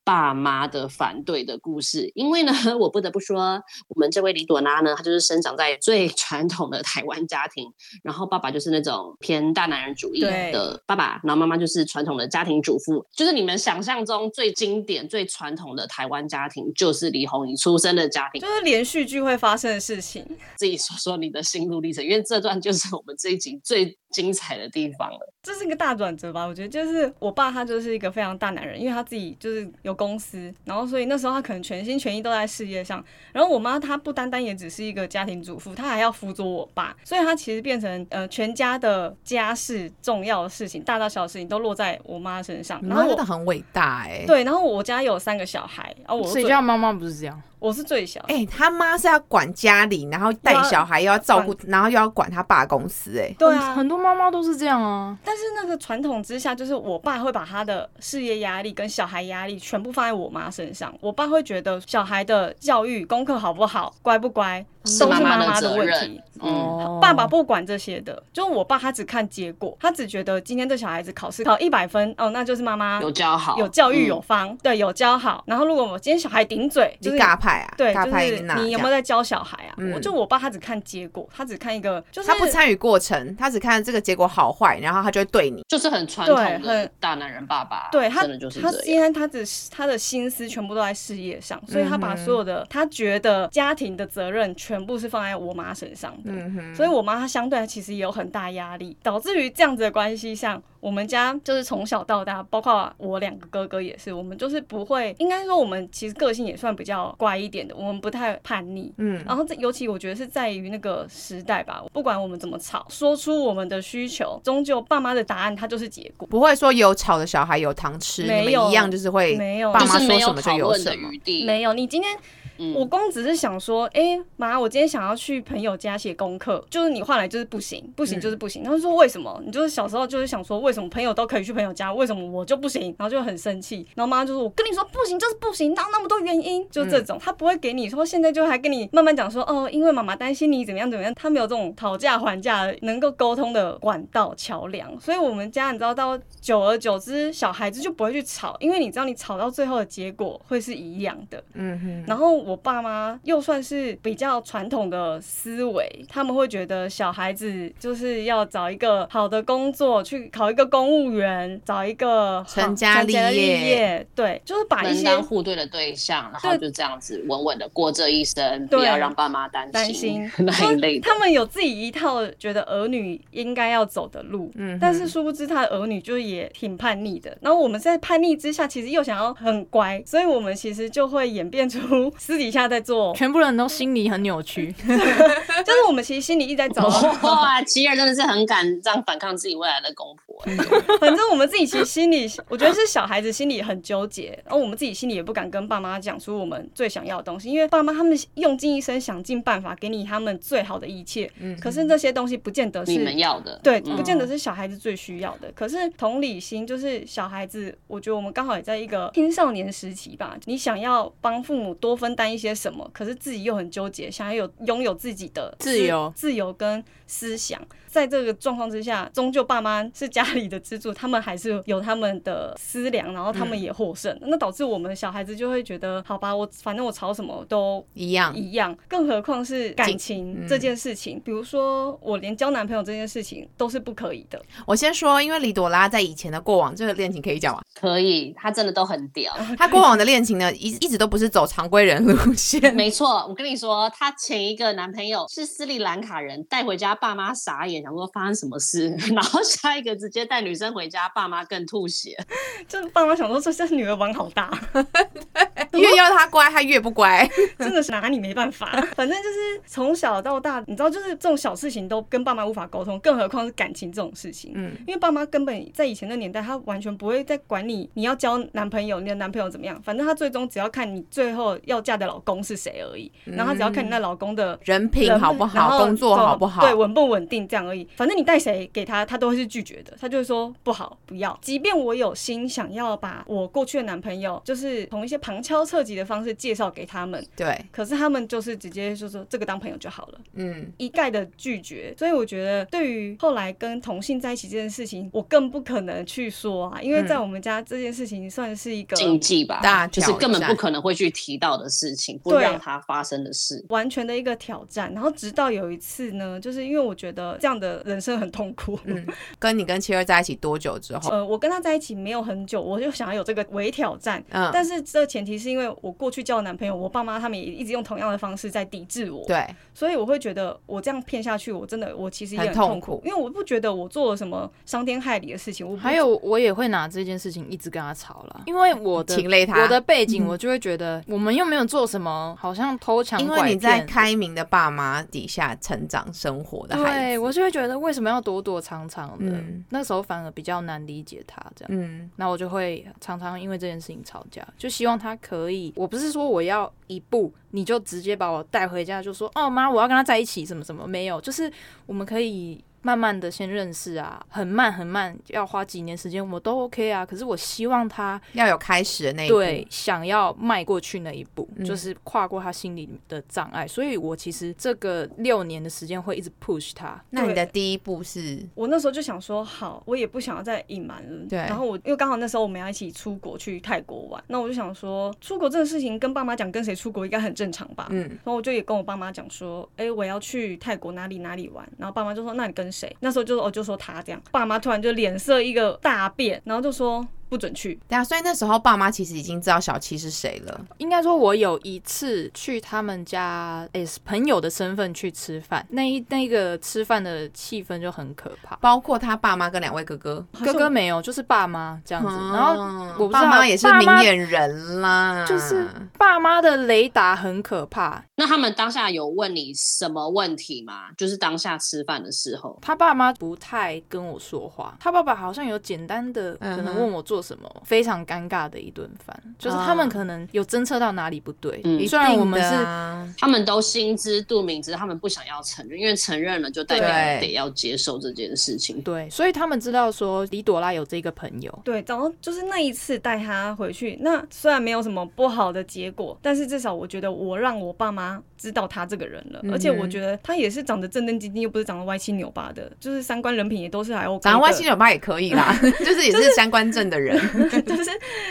爸妈的反对的故事，因为呢，<laughs> 我不得不说，我们这位李朵拉呢，她就是生长在最传统的台湾家庭，然后爸爸就是那种偏大男人主义的爸爸，然后妈妈就是传统的家庭主妇，就是你们想象中最经典、最传统的台湾家庭，就是李红怡出生的家庭，就是连续剧会发生的事情。自己说说你的心路历程，因为这段就是我们这一集最。精彩的地方了，这是一个大转折吧？我觉得就是我爸他就是一个非常大男人，因为他自己就是有公司，然后所以那时候他可能全心全意都在事业上。然后我妈她不单单也只是一个家庭主妇，她还要辅佐我爸，所以她其实变成呃全家的家事重要的事情，大大小小事情都落在我妈身上。然后真的很伟大哎。对，然后我家有三个小孩，然后我谁家妈妈不是这样？我是最小，哎，他妈是要管家里，然后带小孩，又要照顾，然后又要管他爸公司，哎，对啊，很多妈妈都是这样啊。但是那个传统之下，就是我爸会把他的事业压力跟小孩压力全部放在我妈身上。我爸会觉得小孩的教育功课好不好，乖不乖。是都是妈妈的问责任题。。嗯，哦爸爸不管这些的，就我爸他只看结果，他只觉得今天这小孩子考试考一百分，哦，那就是妈妈有教好，有教育嗯有方，对，有教好。然后如果我今天小孩顶嘴，就你是尬派啊，对，就是那你有没有在教小孩啊？嗯我就我爸他只看结果，他只看一个，就是他不参与过程，他只看这个结果好坏，然后他就会对你。就是很传统对的很大男人爸爸，对他真的就是他这样。今天他的他的心思全部都在事业上，所以他把所有的他觉得家庭的责任全部是放在我妈身上的。嗯哼，所以我妈她相对其实也有很大压力，导致于这样子的关系上，我们家就是从小到大，包括我两个哥哥也是，我们就是不会，应该说我们其实个性也算比较乖一点的，我们不太叛逆。嗯，然后这尤其我觉得是在于那个时代吧，不管我们怎么吵，说出我们的需求，终究爸妈的答案它就是结果。不会说有吵的小孩有糖吃，没有一样就是会没有爸妈就是没有说什么就讨论的有什么。余地，没有，你今天嗯我公只是想说，哎、妈，我今天想要去朋友家写功课，就是你换来就是不行，不行就是不行。他就说为什么？你就是小时候就是想说，为什么朋友都可以去朋友家，为什么我就不行？然后就很生气。然后妈妈就说，我跟你说不行就是不行，哪有那么多原因？就这种，他不会给你说现在就还跟你慢慢讲说，哦，因为妈妈担心你怎么样怎么样，他没有这种讨价还价能够沟通的管道桥梁。所以我们家你知道到久而久之，小孩子就不会去吵，因为你知道你吵到最后的结果会是一样的。嗯哼，然后我爸妈又算是比较传统的思维，他们会觉得小孩子就是要找一个好的工作，去考一个公务员，找一个好成家立业。业，对，就是把一些门当户对的对象，然后就这样子稳稳的过这一生，对。不要让爸妈担担心。那一类的。他们有自己一套觉得儿女应该要走的路，嗯但是殊不知他的儿女就是也挺叛逆的。然后我们在叛逆之下，其实又想要很乖，所以我们其实就会演变出 <laughs> 私底下在做，全部人都心里很扭曲。<laughs> <laughs> 就是我们其实心里一直在找。哇，琪儿真的是很敢这样反抗自己未来的公婆，欸反正我们自己其实心里，我觉得是小孩子心里很纠结，然后我们自己心里也不敢跟爸妈讲出我们最想要的东西，因为爸妈他们用尽一生想尽办法给你他们最好的一切，可是这些东西不见得是你们要的，对，嗯不见得是小孩子最需要的。可是同理心就是小孩子，我觉得我们刚好也在一个青少年时期吧。你想要帮父母多分担一些什么，可是自己又很纠结，想要有拥有自己的自由自由跟思想。在这个状况之下，终究爸妈是家里的支柱，他们还是有他们的思量，然后他们也获胜。那导致我们小孩子就会觉得，好吧，我反正我吵什么都一样，一样，更何况是感情嗯这件事情。比如说，我连交男朋友这件事情都是不可以的。我先说，因为李朵拉在以前的过往，这个恋情可以讲吗？可以，她真的都很屌。她过往的恋情呢，一一直都不是走常规人路线。没错，我跟你说，她前一个男朋友是斯里兰卡人，带回家爸妈傻眼，想说发生什么事，<laughs> 然后下一个直接带女生回家，爸妈更吐血。<laughs> 就是爸妈想说，这这女儿玩好大，<laughs> 越要她乖，她越不乖。真的是拿你没办法。反正就是从小到大，你知道，就是这种小事情都跟爸妈无法沟通，更何况是感情这种事情。嗯，因为爸妈根本在以前的年代，他完全不会再管你，你要交男朋友，你的男朋友怎么样，反正他最终只要看你最后要嫁的老公是谁而已。然后他只要看你那老公的人品好不好，工作好不好？对，稳不稳定这样而已。反正你带谁给他，他都会是拒绝的，他就会说不好，不要。即便我有心想要把我过去的男朋友，就是从一些旁敲侧击的方式介绍给他们，对，可是他们就是直接就说这个当朋友就好了。嗯，一概的拒绝，所以我觉得对于后来跟同性在一起这件事情，我更不可能去说啊，因为在我们家这件事情算是一个禁忌吧，大就是根本不可能会去提到的事情，不对让它发生的事。完全的一个挑战。然后直到有一次呢，就是因为我觉得这样的人生很痛苦，嗯跟你跟七儿在一起多久之后？呃，我跟他在一起没有很久，我就想要有这个微挑战。嗯，但是这个前提是因为我过去交的男朋友，我爸妈他们也一直用同样的方式在抵制我，对，所以我会觉得我这样骗下去，我真的我其实也很很痛痛苦。因为我不觉得我做了什么伤天害理的事情。我还有，我也会拿这件事情一直跟他吵了，<laughs> 因为我的情累他。我的背景，我就会觉得我们又没有做什么，好像偷抢因为你在开明的爸妈底下成长生活的孩子对，我就会觉得为什么要躲躲藏藏的？嗯那时候反而比较难理解他这样。嗯，那我就会常常因为这件事情吵架，就希望他可以。我不是说我要一步，你就直接把我带回家，就说哦妈，我要跟他在一起，什么什么没有，就是我们可以。慢慢的先认识啊，很慢很慢，要花几年时间，我都 OK 啊。可是我希望他要有开始的那一步，对，想要迈过去那一步，嗯就是跨过他心里的障碍。所以我其实这个六年的时间会一直 push 他。那你的第一步是我那时候就想说，好，我也不想要再隐瞒了。对然后我因为刚好那时候我们要一起出国去泰国玩，那我就想说，出国这个事情跟爸妈讲，跟谁出国应该很正常吧。嗯，然后我就也跟我爸妈讲说，哎、我要去泰国哪里哪里玩。然后爸妈就说，那你跟谁？那时候就是，哦，就说他这样。爸妈突然就脸色一个大变，然后就说不准去。对啊，所以那时候爸妈其实已经知道小七是谁了。应该说，我有一次去他们家，诶、是朋友的身份去吃饭，那一那个吃饭的气氛就很可怕。包括他爸妈跟两位哥哥，哥哥没有，就是爸妈这样子。然后嗯我爸妈也是明眼人啦，就是爸妈的雷达很可怕，那他们当下有问你什么问题吗？就是当下吃饭的时候，他爸妈不太跟我说话，他爸爸好像有简单的可能问我做什么，非常尴尬的一顿饭，就是他们可能有侦测到哪里不对。嗯虽然我们是啊他们都心知肚明，只是他们不想要承认，因为承认了就代表对得要接受这件事情。对，所以他们知道说李朵拉有这个朋友，对，然后就是那一次带他回去，那虽然没有什么不好的结果，但是至少我觉得我让我爸妈知道他这个人了，嗯而且我觉得他也是长得正正经经，又不是长得歪七扭八的，就是三观人品也都是还 OK。长得歪七扭八也可以啦，<laughs> 就是也是三观正的人。<laughs> 就是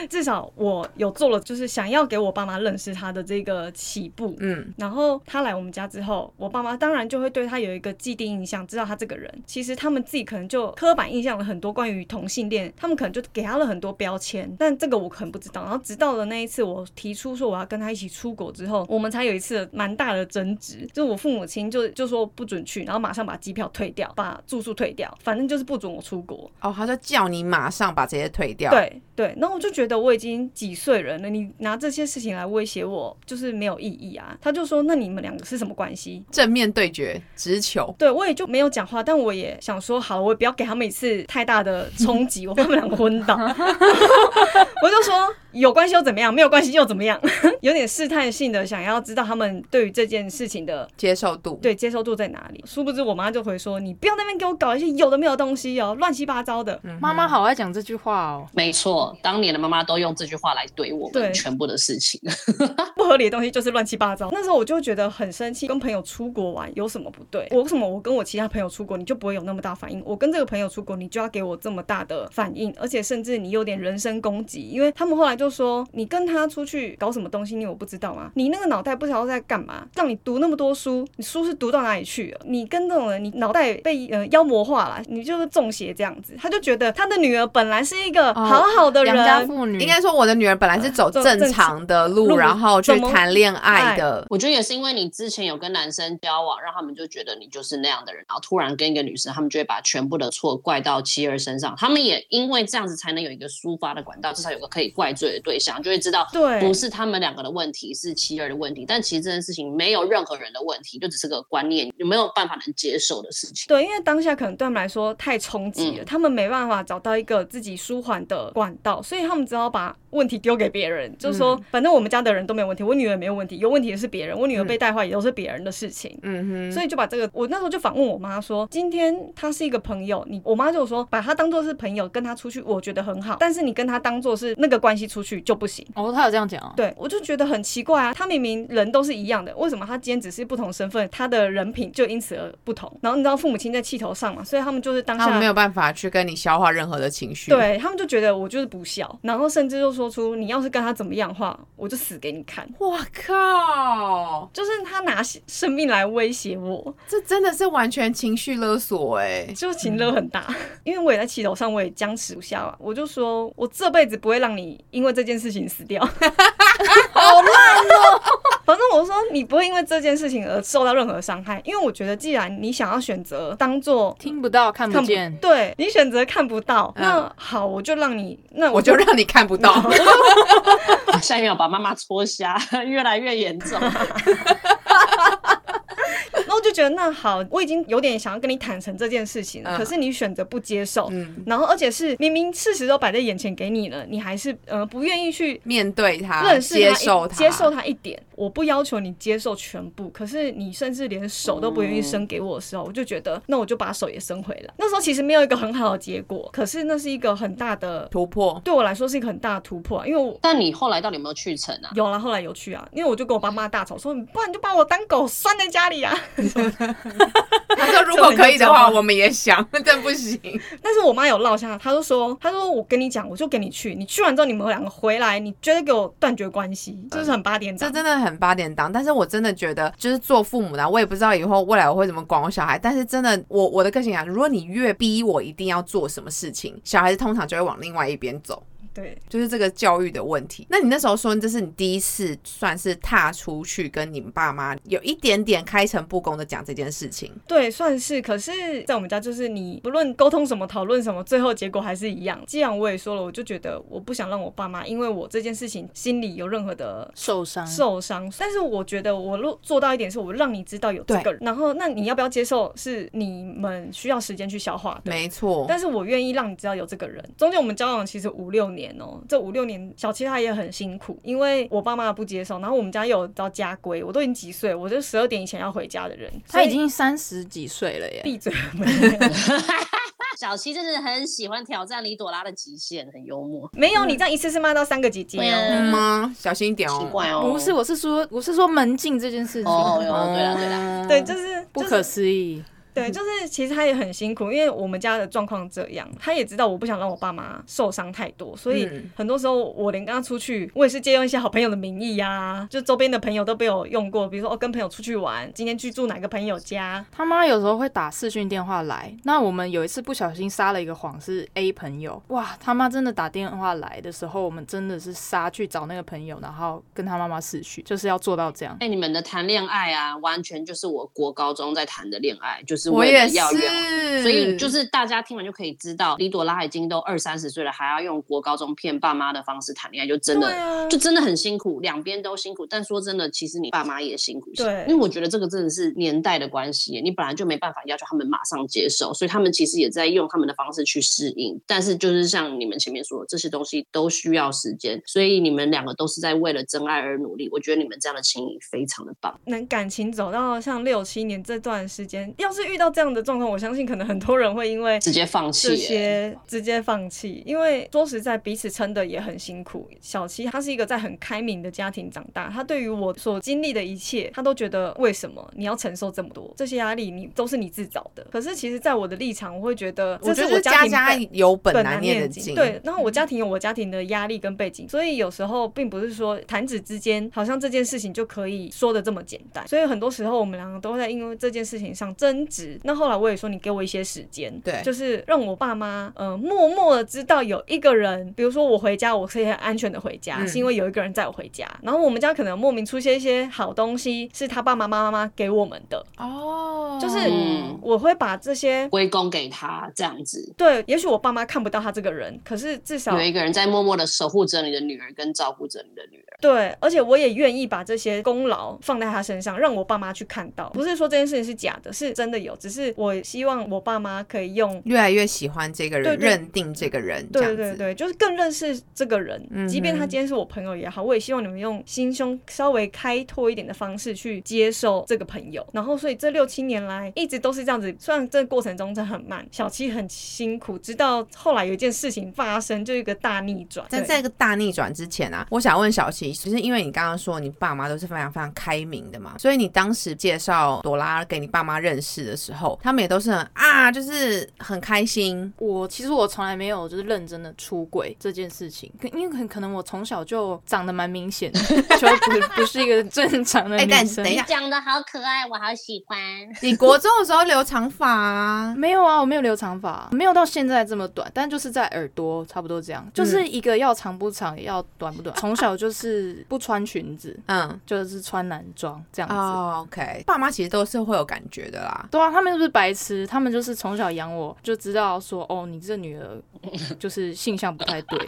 至少我有做了，就是想要给我爸妈认识他的这个起步。嗯，然后他来我们家之后，我爸妈当然就会对他有一个既定印象，知道他这个人。其实他们自己可能就刻板印象了很多关于同性恋，他们可能就给他了很多标签，但这个我可能不知道。然后直到了那一次我提出说我要跟他一起出国之后，我们才有一次蛮大的争执，就是我父母亲就就说不准去，然后马上把机票退掉，把住宿退掉，反正就是不准我出国。哦，他说叫你马上把这些退掉。，对对，那我就觉得我已经几岁人了，你拿这些事情来威胁我，就是没有意义啊。他就说，那你们两个是什么关系？正面对决，直球。对我也就没有讲话，但我也想说，好，我也不要给他们一次太大的冲击，我怕他们两个昏倒。<laughs> <laughs> 我就说有关系又怎么样，没有关系又怎么样，<laughs> 有点试探性的想要知道他们对于这件事情的接受度，对接受度在哪里。殊不知我妈就回说，你不要在那边给我搞一些有的没有的东西哦，乱七八糟的。妈妈好爱讲这句话哦。没错，当年的妈妈都用这句话来怼我对们全部的事情。<laughs> 不合理的东西就是乱七八糟。那时候我就觉得很生气，跟朋友出国玩有什么不对？我为什么我跟我其他朋友出国你就不会有那么大反应？我跟这个朋友出国你就要给我这么大的反应，而且甚至你有点人身攻击，因为他们后来就说你跟他出去搞什么东西，你我不知道吗？你那个脑袋不知道在干嘛，让你读那么多书，你书是读到哪里去了？你跟这种人，你脑袋被呃妖魔化了，你就是中邪这样子。他就觉得他的女儿本来是一个好好的人，良家妇女应该说我的女儿本来是走正常的路，路然后去谈恋爱的。我觉得也是因为你之前有跟男生交往，让他们就觉得你就是那样的人，然后突然跟一个女生，他们就会把全部的错怪到妻儿身上。他们也因为这样子才能有一个抒发的管道，至少有个可以怪罪的对象，就会知道对不是他们两个的问题，是妻儿的问题。但其实这件事情没有任何人的问题，就只是个观念，有没有办法能接受的事情。对，因为当下可能对他们来说太冲击了，嗯他们没办法找到一个自己舒缓的管道，所以他们只好把问题丢给别人，就是说，反正我们家的人都没有问题，我女儿没有问题，有问题的是别人，我女儿被带坏也都是别人的事情。嗯哼，所以就把这个，我那时候就反问我妈说，今天他是一个朋友，你我妈就说把他当做是朋友，跟他出去，我觉得很好，但是你跟他当做是那个关系出去就不行。哦，他有这样讲哦。对，我就觉得很奇怪啊，他明明人都是一样的，为什么他今天只是不同身份，他的人品就因此而不同？然后你知道父母亲在气头上嘛，所以他们就是当下没有办法去跟你消化任何的情绪。，对他们就觉得我就是不孝，然后甚至就说出你要是跟他怎么样的话，我就死给你看。我靠，就是他拿生命来威胁我，这真的是完全情绪勒索哎、就情勒很大。因为我也在气头上，我也僵持不下了，我就说我这辈子不会让你因为这件事情死掉。<laughs> 好烂哦！<laughs> 反正我说你不会因为这件事情而受到任何伤害，因为我觉得既然你想要选择当做听不到，看不见，对你选择看不到，嗯那好，我就让你，那我就让你看不到。<laughs> 下面要把妈妈戳瞎，越来越严重。就觉得那好，我已经有点想要跟你坦诚这件事情了，嗯可是你选择不接受，嗯，然后而且是明明事实都摆在眼前给你了，你还是呃不愿意去面对他，认识他接受他，接受他一点。我不要求你接受全部，可是你甚至连手都不愿意伸给我的时候，我就觉得那我就把手也伸回来。那时候其实没有一个很好的结果，可是那是一个很大的。突破。对我来说是一个很大的突破、啊，因为我但你后来到底有没有去成啊？有了，后来有去啊，因为我就跟我爸妈大吵说，不然你就把我当狗拴在家里啊。<laughs> 他说如果可以的话，我们也想，<laughs> 但不行。但是我妈有落下，她就说，她说我跟你讲，我就跟你去，你去完之后你们两个回来，你绝对给我断绝关系，这是很八点档这。真的很八点档，但是我真的觉得，就是做父母的，我也不知道以后未来我会怎么管我小孩。但是真的，我我的个性啊，如果你越逼我一定要做什么事情，小孩子通常就会往另外一边走。对，就是这个教育的问题。那你那时候说这是你第一次算是踏出去跟你们爸妈有一点点开诚布公的讲这件事情，对，算是。可是，在我们家，就是你不论沟通什么、讨论什么，最后结果还是一样。既然我也说了，我就觉得我不想让我爸妈因为我这件事情心里有任何的受伤。受伤。但是我觉得我若做到一点，是我让你知道有这个人，然后那你要不要接受，是你们需要时间去消化的。没错。但是我愿意让你知道有这个人。中间我们交往其实五六年哦、这五六年小七他也很辛苦，因为我爸妈不接受，然后我们家又有到家规，我都已经几岁，我就十二点以前要回家的人，他已经三十几岁了耶，闭嘴。<laughs> 小七真的很喜欢挑战李朵拉的极限，很幽默。没有，你这样一次是骂到三个姐姐吗？小心一点哦。奇怪哦，不是，我是说，我是说门禁这件事情，哦哟，对了对了，对，就是不可就是思议。对，就是其实他也很辛苦，因为我们家的状况这样，他也知道我不想让我爸妈受伤太多，所以嗯。很多时候我连跟他出去，我也是借用一些好朋友的名义呀、就周边的朋友都被我用过，比如说哦跟朋友出去玩，今天去住哪个朋友家，他妈有时候会打视讯电话来，那我们有一次不小心撒了一个谎，是 A 朋友，哇，他妈真的打电话来的时候，我们真的是杀去找那个朋友，然后跟他妈妈视讯，就是要做到这样。哎、你们的谈恋爱啊，完全就是我国高中在谈的恋爱，就是我为也要圆。，所以就是大家听完就可以知道，李朵拉已经都二三十岁了，还要用国高中骗爸妈的方式谈恋爱，就真的、啊就真的很辛苦，两边都辛苦。但说真的，其实你爸妈也辛苦，对因为我觉得这个真的是年代的关系，你本来就没办法要求他们马上接受，所以他们其实也在用他们的方式去适应。但是就是像你们前面说的，这些东西都需要时间，所以你们两个都是在为了真爱而努力。我觉得你们这样的情谊非常的棒。能感情走到像六七年这段时间，要是遇到这样的状况，我相信可能很多人会因为直接放弃这，些直接放弃，因为说实在，彼此撑的也很辛苦。小七他是一个在很开明的家庭长大，他对于我所经历的一切，他都觉得为什么你要承受这么多这些压力，你都是你自找的。可是其实，在我的立场，我会觉得我觉得这是我庭家家有本难本难念念的经。对，然后我家庭有我家庭的压力跟背景，所以有时候并不是说弹指之间，好像这件事情就可以说的这么简单。所以很多时候我们两个都在因为这件事情上争执。那后来我也说，你给我一些时间，对就是让我爸妈呃默默的知道有一个人，比如说我回家，我可以很安全的回家，嗯是因为有一个人载我回家。然后我们家可能莫名出现一些好东西，是他爸爸妈妈给我们的，哦，就是嗯我会把这些。归功给他这样子。对，也许我爸妈看不到他这个人，可是至少有一个人在默默的守护着你的女儿，跟照顾着你的女儿。对，而且我也愿意把这些功劳放在他身上，让我爸妈去看到。不是说这件事情是假的，是真的有，只是我希望我爸妈可以用。越来越喜欢这个人，对对认定这个人，这。对对对，就是更认识这个人，嗯即便他今天是我朋友也好，我也希望你们用心胸稍微开拓一点的方式去接受这个朋友。然后，所以这六七年来一直都是这样子，虽然这个过程中真的很慢，小七很辛苦，直到后来有一件事情发生，就一个大逆转。在对这个大逆转之前啊，我想问小七，其实因为你刚刚说你爸妈都是非常非常开明的嘛，所以你当时介绍朵拉给你爸妈认识的时候，他们也都是很啊，就是很开心。我其实我从来没有就是认真的出轨这件事情，可因为可可能我从小就长得蛮明显的，<laughs> 就不不是一个正常的哎但女生。等一下长得好可爱，我好喜欢。你国中的时候留长发啊，没有啊，我没有留长发，没有到现在这么短，但就是在耳朵差不多这样，就是一个要长不长，也要短不短。从小就是不穿裙子，嗯。就是穿男装这样子。哦，OK，爸妈其实都是会有感觉的啦。对啊，啊，他们是不是白痴？他们就是从小养我，就知道说，哦，你这女儿 <laughs> 就是性向不太对。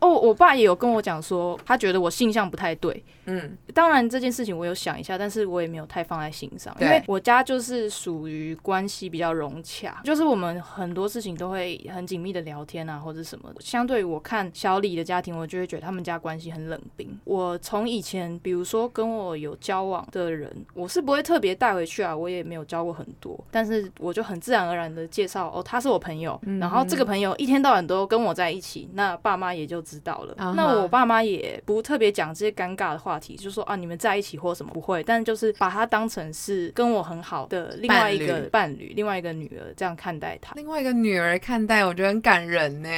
哦，我爸也有跟我讲说，他觉得我性向不太对。嗯，当然这件事情我有想一下，但是我也没有太放在心上，因为我家就是属于关系比较融洽，就是我们很多事情都会很紧密的聊天啊，或者什么的。相对于我看小李的家庭，我就会觉得他们家关系很冷冰。我从以前，比如说跟我有交往的人，我是不会特别带回去啊，我也没有交过很多，但是我就很自然而然的介绍哦，他是我朋友，然后这个朋友一天到晚都跟我在一起，那爸妈也就知道了。那我爸妈也不特别讲这些尴尬的话题，就说啊你们在一起或什么不会，但就是把他当成是跟我很好的另外一个伴侣伴侣，另外一个女儿这样看待他。另外一个女儿看待，我觉得很感人呢。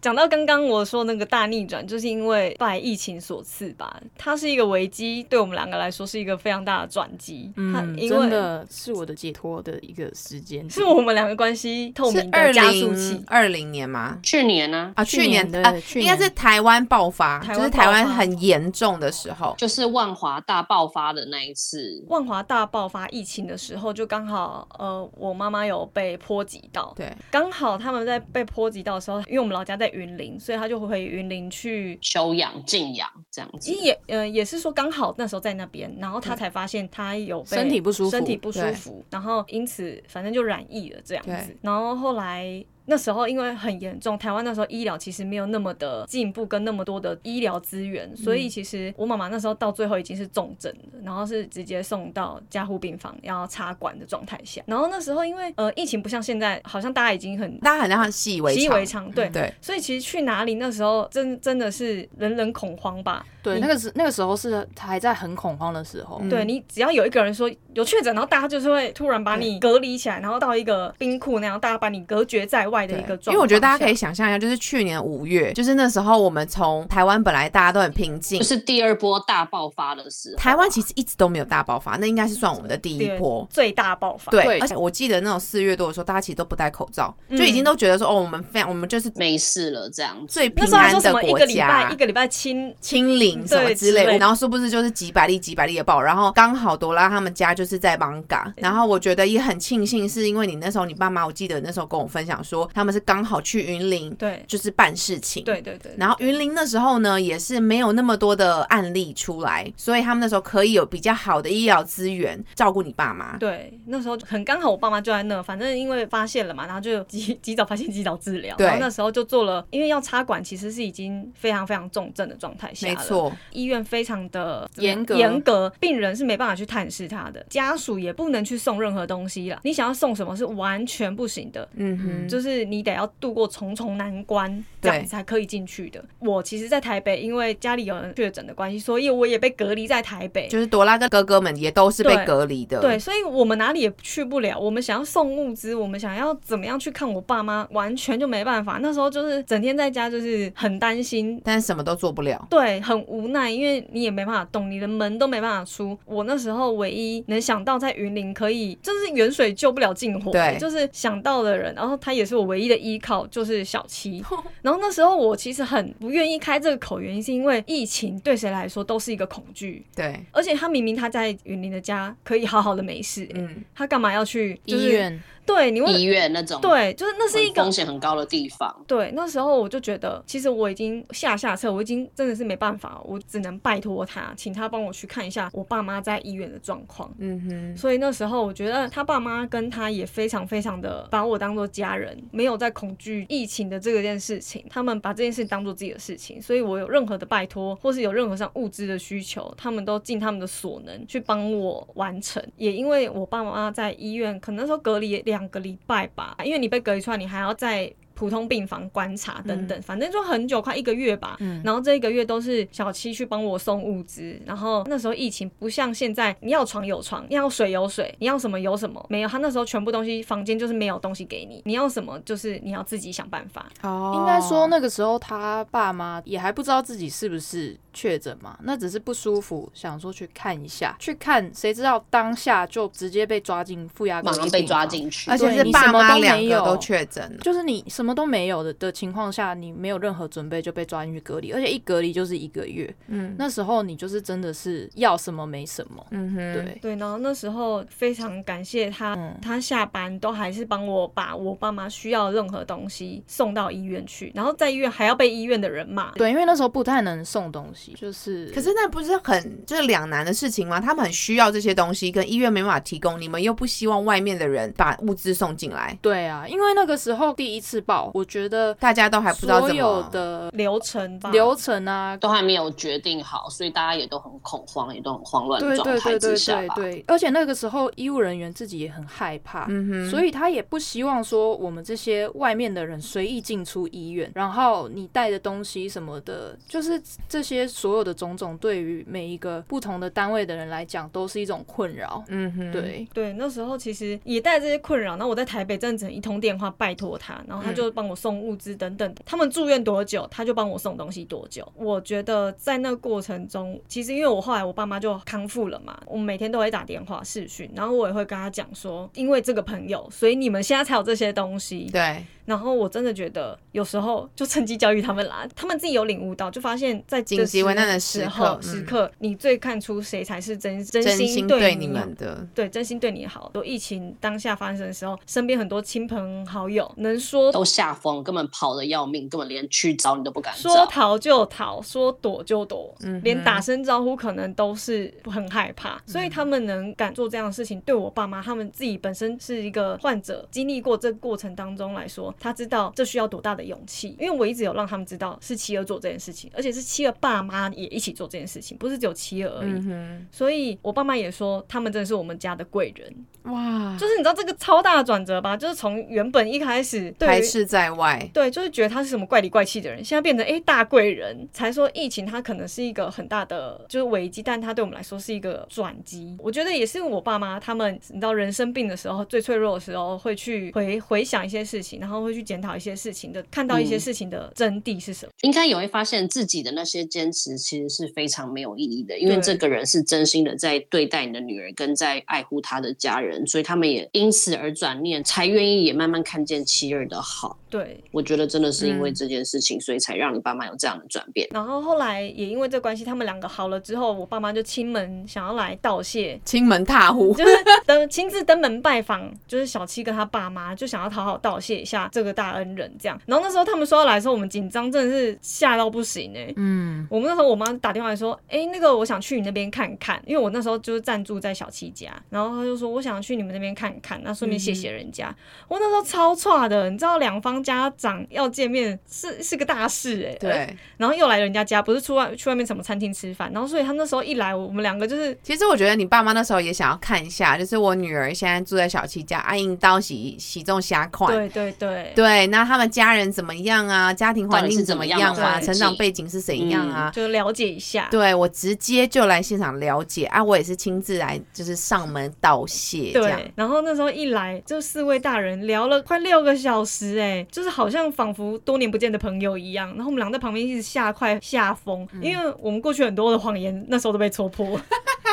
讲到刚刚我说那个大逆转，就是因为拜疫情所赐吧，它是一个危机，对我们两个来说是一个非常大的转机。嗯，因真为的是我的解脱的一个时间，是我们两个关系透是二明的加速零器。二零年吗？去年呢、啊，去去年的应该是台湾爆发，就是台湾很严重的时候。就是万华大爆发的那一次，万华大爆发疫情的时候，就刚好呃，我妈妈有被波及到，对，刚好他们在被波及到的时候，因为我们老家在云林，所以他就回云林去。休养静养这样子。也呃也是说刚好那时候在那边，然后他才发现他有被身体不舒服。身体不舒服，然后因此反正就染疫了这样子。然后后来那时候因为很严重，台湾那时候医疗其实没有那么的进步，跟那么多的医疗资源，所以其实我妈妈那时候到最后已经是重症了，然后是直接送到加护病房要插管的状态下。然后那时候因为呃疫情不像现在，好像大家已经很大家好像习以为习以常为常，对。对，所以其实去哪里那时候真真的是人人恐慌吧？对，那个时那个时候是还在很恐慌的时候，嗯对你只要有一个人说有确诊，然后大家就是会突然把你隔离起来，然后到一个冰库那样，大家把你隔绝在外的一个状况。因为我觉得大家可以想象一下，就是去年五月，就是那时候我们从台湾本来大家都很平静就，是第二波大爆发的时候啊，台湾其实一直都没有大爆发，那应该是算我们的第一波。最大爆发，对，而且我记得那种四月多的时候，大家其实都不戴口罩，嗯就已经都觉得说，哦，我们非常，我们就是没事了这样子。最平那时候还说什安的国么一个礼拜家一。个礼拜清，清零什么之类的，之类的然后是不是就是几百例几百例的爆？然后刚好朵拉他们家就是在芒嘎，然后我觉得也很庆幸，是因为你那时候你爸妈，我记得那时候跟我分享说，他们是刚好去云林，对就是办事情，对对对，然后云林那时候呢，也是没有那么多的案例出来，所以他们那时候可以有比较好的医疗资源照顾你爸妈。对，那时候很刚好，我爸妈就在那，反正因为发现了嘛，然后就及 <laughs> 及早发现，及早治疗。对然后那时候就做了，因为要插管，其实是已经非常非常重症的状态下了。没错，医院非常的严格严格，病人是没办法去探视他的，家属也不能去送任何东西了。你想要送什么是完全不行的，嗯哼，就是你得要度过重重难关，这样才可以进去的。我其实，在台北，因为家里有人确诊的关系，所以我也被隔离在台北。就是朵拉跟哥哥们也都是被隔离的。对，所以我们哪里也去不了。我们想要送物资，我们想要怎么样去看我爸妈，完全就没办法。那时候就是整天在家，就是很担心，但是什么都做不了。对，很无奈，因为你也没办法动，你的门都没办法出。我那时候唯一能想到在云林可以，就是远水救不了近火，对就是想到的人，然后他也是我唯一的依靠，就是小七。<laughs> 然后那时候我其实很不愿意开这个口，原因是因为疫情对谁来说都是一个恐惧，对，而且他明明他在云林的家可以好好的没事、嗯，他干嘛要去、就是、医？院对，你为医院那种对，就是那是一个风险很高的地方，对，那时候我就觉得，其实我已经下下策，我已经真的是没办法，我只能拜托他，请他帮我去看一下我爸妈在医院的状况。嗯哼，所以那时候我觉得他爸妈跟他也非常非常的把我当做家人，没有在恐惧疫情的这个件事情，他们把这件事当做自己的事情，所以我有任何的拜托或是有任何上物资的需求，他们都尽他们的所能去帮我完成。也因为我爸妈在医院，可能那时候隔离两个礼拜吧，因为你被隔离出来，你还要再。普通病房观察等等，反正就很久，快一个月吧。嗯然后这一个月都是小七去帮我送物资。然后那时候疫情不像现在，你要床有床，你要水有水，你要什么有什么，没有。他那时候全部东西房间就是没有东西给你，你要什么就是你要自己想办法。哦应该说那个时候他爸妈也还不知道自己是不是确诊嘛，那只是不舒服，想说去看一下，去看，谁知道当下就直接被抓进负压隔离马上被。抓进去而。且是爸妈两个没有都确诊了。就是你什么么都没有的的情况下，你没有任何准备就被抓进去隔离，而且一隔离就是一个月。嗯那时候你就是真的是要什么没什么。嗯哼，对，对，然后那时候非常感谢他，嗯他下班都还是帮我把我爸妈需要的任何东西送到医院去，然后在医院还要被医院的人骂。对，因为那时候不太能送东西，就是可是那不是很就是两难的事情吗？他们很需要这些东西，跟医院没办法提供，你们又不希望外面的人把物资送进来，对啊，因为那个时候第一次报，我觉得大家都还不知道怎所有么。的流程吧，流程啊，都还没有决定好，所以大家也都很恐慌，也都很慌乱状态对对对之下吧。对对，而且那个时候医务人员自己也很害怕，嗯哼，所以他也不希望说我们这些外面的人随意进出医院，然后你带的东西什么的，就是这些所有的种种，对于每一个不同的单位的人来讲，都是一种困扰。嗯哼，对，对，那时候其实也带这些困扰，那我在台北真的只能一通电话拜托他，然后他就就帮我送物资等等。他们住院多久，他就帮我送东西多久。我觉得在那过程中，其实因为我后来我爸妈就康复了嘛，我每天都会打电话视讯，然后我也会跟他讲说，因为这个朋友，所以你们现在才有这些东西。对，然后我真的觉得有时候就趁机教育他们啦，他们自己有领悟到，就发现在紧急危难的时时候刻嗯时刻，你最看出谁才是真真真心心对你你们的，对，真心对你好。有疫情当下发生的时候，身边很多亲朋好友能说都吓疯，根本跑的要命，根本连去找你都不敢说。逃就逃，说躲就躲，嗯连打声招呼可能都是很害怕。所以他们能敢做这样的事情，对我爸妈他们自己本身是一个患者，经历过这个过程当中来说，他知道这需要多大的勇气。因为我一直有让他们知道是妻儿做这件事情，而且是妻儿爸妈也一起做这件事情，不是只有妻儿而已。嗯，所以我爸妈也说，他们真的是我们家的贵人。哇，就是你知道这个超大的转折吧？就是从原本一开始排斥在外，对，就是觉得他是什么怪里怪气的人，现在变成诶大贵人，才说疫情它可能是一个很大的就是危机，但它对我们来说是一个转机。我觉得也是我爸妈他们，你知道人生病的时候最脆弱的时候，会去回回想一些事情，然后会去检讨一些事情的，看到一些嗯事情的真谛是什么。应该也会发现自己的那些坚持其实是非常没有意义的，因为这个人是真心的在对待你的女儿，跟在爱护她的家人，所以他们也因此而转念，才愿意也慢慢看见妻儿的好。对，我觉得真的是因为嗯这件事情，所以才让你爸妈有这样的转变。然后后来也因为这关系，他们两个好了之后，我爸妈就亲门想要来道谢，亲门踏户，就是登亲自登门拜访，就是小七跟他爸妈就想要讨好道谢一下这个大恩人这样。然后那时候他们说要来的时候，我们紧张真的是吓到不行哎、嗯，我们那时候我妈打电话来说，哎、那个我想去你那边看看，因为我那时候就是暂住在小七家，然后她就说我想去你们那边看看，那顺便谢谢人家。我那时候超差的，你知道两方家长要见面是是个大事哎、对。然后又来人家家，不是出外去外面什么餐厅吃饭，然后所以他那时候一来，我们两个就是其实我觉得你爸妈那时候也想要看一下，就是我女儿现在住在小七家，阿英刀喜喜中虾款。对对对。对，那他们家人怎么样啊？家庭环境怎么样啊？成长背景是怎样啊？就了解一下，对我直接就来现场了解啊，我也是亲自来，就是上门道谢这样。对，然后那时候一来，就四位大人聊了快六个小时，哎，就是好像仿佛多年不见的朋友一样。然后我们俩在旁边一直吓快吓疯，嗯因为我们过去很多的谎言那时候都被戳破。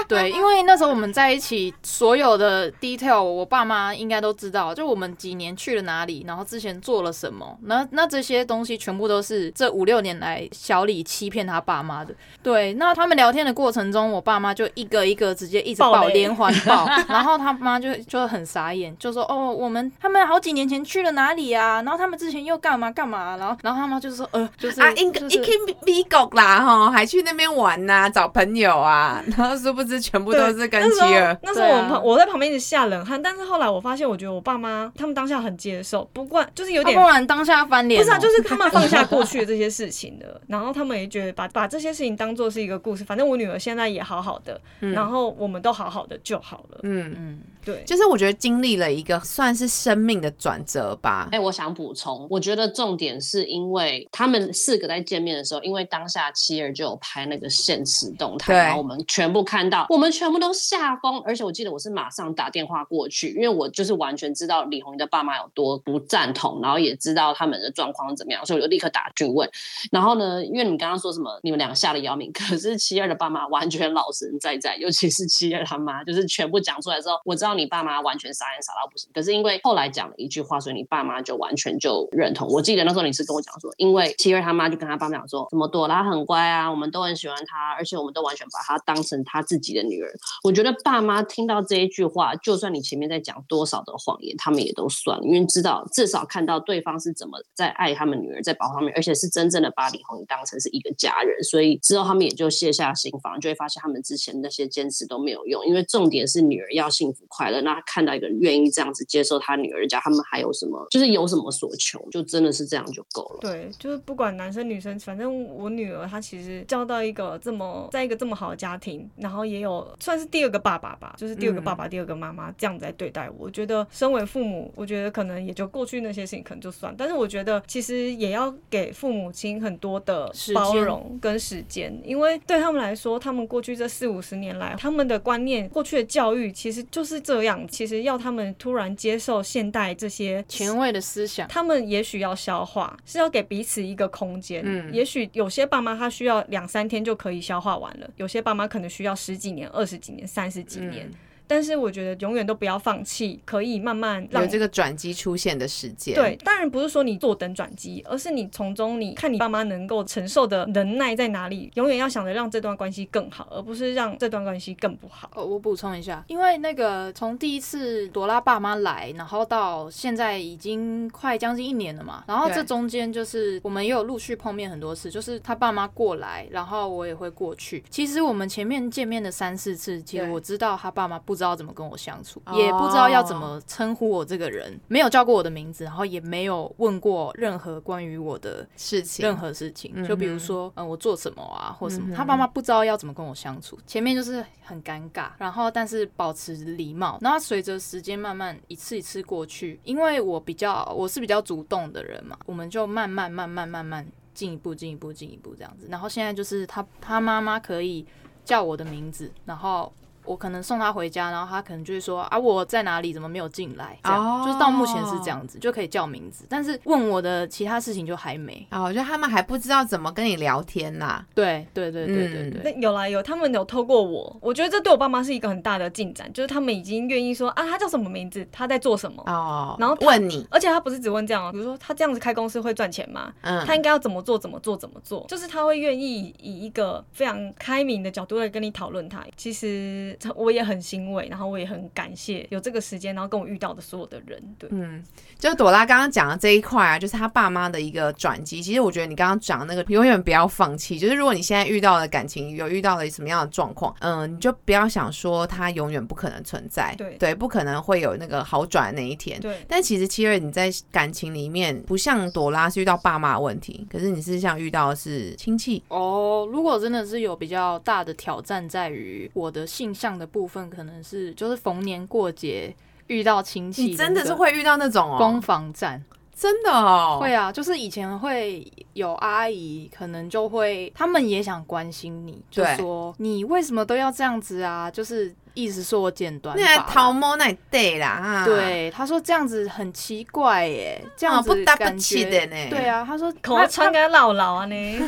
<laughs> 对，因为那时候我们在一起，所有的 detail 我爸妈应该都知道，就我们几年去了哪里，然后之前做了什么，那那这些东西全部都是这五六年来小李欺骗他爸妈的。对，那他们聊天的过程中，我爸妈就一个一个直接一直爆爆雷连环爆，然后他妈就就很傻眼，就说哦，我们他们好几年前去了哪里啊？然后他们之前又干嘛干嘛？然后然后他妈就说呃，就是啊，应就是一去美国啦哈，还去那边玩呐、找朋友啊，然后说不知全部都是跟那时候妻儿。那时候我旁我在旁边一直吓冷汗，但是后来我发现，我觉得我爸妈他们当下很接受，不过就是有点不然当下翻脸哦、不是啊，就是他们放下过去的这些 <laughs> 事情的，然后他们也觉得把把这些事情当做是一个故事，反正我女儿现在也好好的，然后我们都好好的就好了。嗯，嗯，对，就是我觉得经历了一个算是生命的转折吧哎、。我想补充，我觉得重点是因为他们四个在见面的时候，因为当下妻儿就有拍那个现实动态，然后我们全部看到，我们全部都吓疯。而且我记得我是马上打电话过去，因为我就是完全知道李红的爸妈有多不赞同，然后也知道他们的状况怎么样，所以我就立刻打去问。然后呢，因为你们刚刚说什么，你们两个吓得要命，可是妻儿的爸妈完全老神在在，尤其是妻儿他妈，就是全部讲出来之后，我知道道你爸妈完全傻眼傻到不行，可是因为后来讲了一句话，所以你爸妈就完全就认同。我记得那时候你是跟我讲说，因为七儿他妈就跟他爸妈讲说，什么朵拉很乖啊，我们都很喜欢她，而且我们都完全把她当成他自己的女儿。我觉得爸妈听到这一句话，就算你前面在讲多少的谎言，他们也都算了，因为知道至少看到对方是怎么在爱他们女儿，在保护他们，而且是真正的把李红当成是一个家人，所以之后他们也就卸下心防，就会发现他们之前那些坚持都没有用，因为重点是女儿要幸福乐。那他看到一个人愿意这样子接受他女儿家，他们还有什么？就是有什么所求，就真的是这样就够了。对，就是不管男生女生，反正我女儿她其实交到一个这么在一个这么好的家庭，然后也有算是第二个爸爸吧，就是第二个爸爸、第二个妈妈这样子来对待我。我觉得身为父母，我觉得可能也就过去那些事情可能就算，但是我觉得其实也要给父母亲很多的包容跟时间，因为对他们来说，他们过去这四五十年来，他们的观念、过去的教育其实就是这样。其实要他们突然接受现代这些前卫的思想，他们也许要消化，是要给彼此一个空间。嗯也许有些爸妈他需要两三天就可以消化完了，有些爸妈可能需要十几年、二十几年、三十几年。嗯但是我觉得永远都不要放弃，可以慢慢让有这个转机出现的时间。对，当然不是说你坐等转机，而是你从中你看你爸妈能够承受的能耐在哪里，永远要想着让这段关系更好，而不是让这段关系更不好。哦，我补充一下，因为那个从第一次朵拉爸妈来，然后到现在已经快将近一年了嘛，然后这中间就是我们也有陆续碰面很多次，就是他爸妈过来，然后我也会过去。其实我们前面见面的三四次，其实我知道他爸妈不知道怎么跟我相处，哦。也不知道要怎么称呼我这个人，没有叫过我的名字，然后也没有问过任何关于我的事情任何事情，嗯就比如说，嗯，我做什么啊，或什么，嗯他爸妈不知道要怎么跟我相处，前面就是很尴尬，然后但是保持礼貌，然后随着时间慢慢一次一次过去，因为我比较我是比较主动的人嘛，我们就慢慢慢慢慢慢进一步进一步进一步这样子，然后现在就是他他妈妈可以叫我的名字，然后。我可能送他回家，然后他可能就会说啊我在哪里，怎么没有进来？这样、哦就是到目前是这样子，就可以叫名字，但是问我的其他事情就还没。哦，我觉得他们还不知道怎么跟你聊天呐、对对对对对嗯对。那有啦有，他们有透过我，我觉得这对我爸妈是一个很大的进展，就是他们已经愿意说啊，他叫什么名字，他在做什么，哦，然后问你，而且他不是只问这样哦，比如说他这样子开公司会赚钱吗？嗯，他应该要怎么做？怎么做？怎么做？就是他会愿意以一个非常开明的角度来跟你讨论他。其实我也很欣慰，然后我也很感谢有这个时间，然后跟我遇到的所有的人。对，嗯，就朵拉刚刚讲的这一块啊，就是他爸妈的一个转机。其实我觉得你刚刚讲的那个，永远不要放弃。就是如果你现在遇到了感情有遇到了什么样的状况，嗯，你就不要想说它永远不可能存在，对对，不可能会有那个好转的那一天。对，但其实七月你在感情里面不像朵拉是遇到爸妈的问题，可是你是像遇到的是亲戚，哦，如果真的是有比较大的挑战，在于我的性向的部分，可能是就是逢年过节遇到亲戚，你真的是会遇到那种哦，攻防战，真的哦，会啊，就是以前会有阿姨，可能就会他们也想关心你，就说你为什么都要这样子啊？就是意思说我剪短那还发啦。桃毛那对啦，啊，对，他说这样子很奇怪耶，这样子哦不搭不感起觉的呢对啊，他说口他穿个老老啊呢，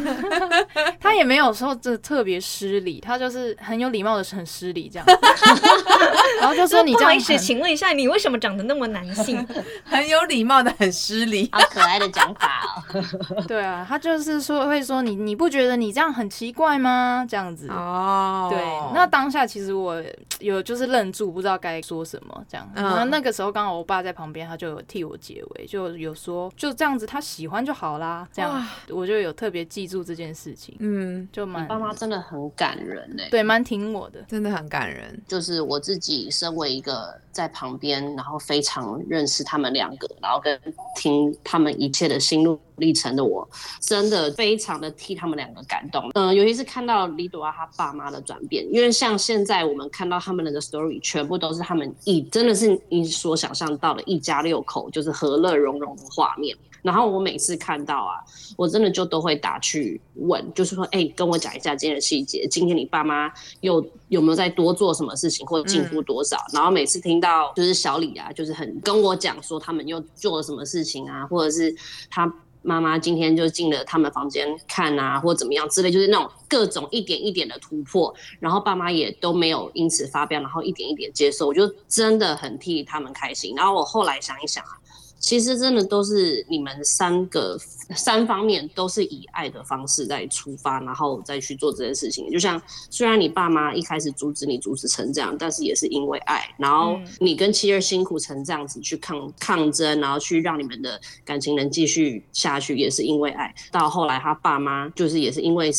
<laughs> 他也没有说这特别失礼，他就是很有礼貌的很失礼这样，<laughs> 然后就说你不好意思，这样很请问一下，你为什么长得那么男性？很有礼貌的，很失礼。好可爱的讲法哦。<laughs> 对啊，他就是说会说你你不觉得你这样很奇怪吗？这样子。哦，对，那当下其实我有就是愣住，不知道该说什么这样。嗯然后那个时候刚好我爸在旁边，他就有替我解围，就有说就这样子，他喜欢就好啦。这样我就有特别记住这件事情，嗯，就蛮爸妈真的很感人呢、对蛮挺我的。真的很感人。就是我自己身为一个在旁边，然后非常认识他们两个，然后跟听他们一切的心路历程的我，真的非常的替他们两个感动。嗯、尤其是看到李朵啊他爸妈的转变，因为像现在我们看到他们的 story，全部都是他们一真的是你所想象到的一家六口就是和乐融融的画面。然后我每次看到啊，我真的就都会打去问，就是说，哎、跟我讲一下今天的细节，今天你爸妈又有没有再多做什么事情，或者进步多少？然后每次听到就是小李啊，就是很跟我讲说他们又做了什么事情啊，或者是他妈妈今天就进了他们房间看啊，或怎么样之类，就是那种各种一点一点的突破，然后爸妈也都没有因此发飙，然后一点一点接受，我就真的很替他们开心。然后我后来想一想啊。其实真的都是你们三个三方面都是以爱的方式在出发，然后再去做这件事情。就像虽然你爸妈一开始阻止你阻止成这样，但是也是因为爱。然后你跟妻儿辛苦成这样子去抗抗争，然后去让你们的感情能继续下去，也是因为爱。到后来他爸妈就是也是因为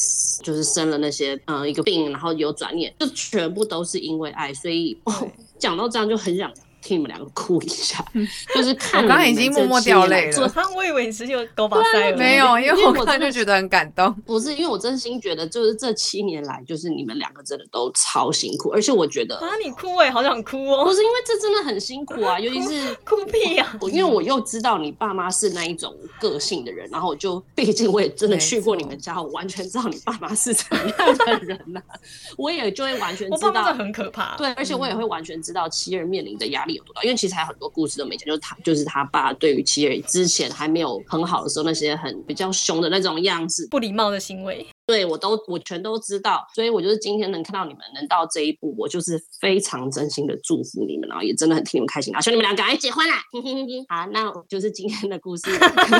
就是生了那些嗯一个病，然后有转念，就全部都是因为爱。所以 <laughs> 讲到这样就很想。替你们两个哭一下，就是看我刚刚已经默默掉泪了。我以为你是有狗把塞了，没有，因为我看就觉得很感动。<laughs> 不是，因为我真心觉得，就是这七年来，就是你们两个真的都超辛苦，而且我觉得啊，你哭哎，好想哭哦。不是因为这真的很辛苦啊，<laughs> 尤其是哭屁呀。因为我又知道你爸妈是那一种个性的人，然后我就毕竟我也真的去过你们家，我完全知道你爸妈是怎样的人呐。我也就会完全知道很可怕。对，而且我也会完全知道妻儿面临的压力。有多大？因为其实还有很多故事都没讲，就是他，就是他爸对于妻儿之前还没有很好的时候，那些很比较凶的那种样子，不礼貌的行为。对我都我全都知道，所以我就是今天能看到你们能到这一步，我就是非常真心的祝福你们，然后也真的很替你们开心，然后希望你们俩赶快结婚啦！好，那就是今天的故事。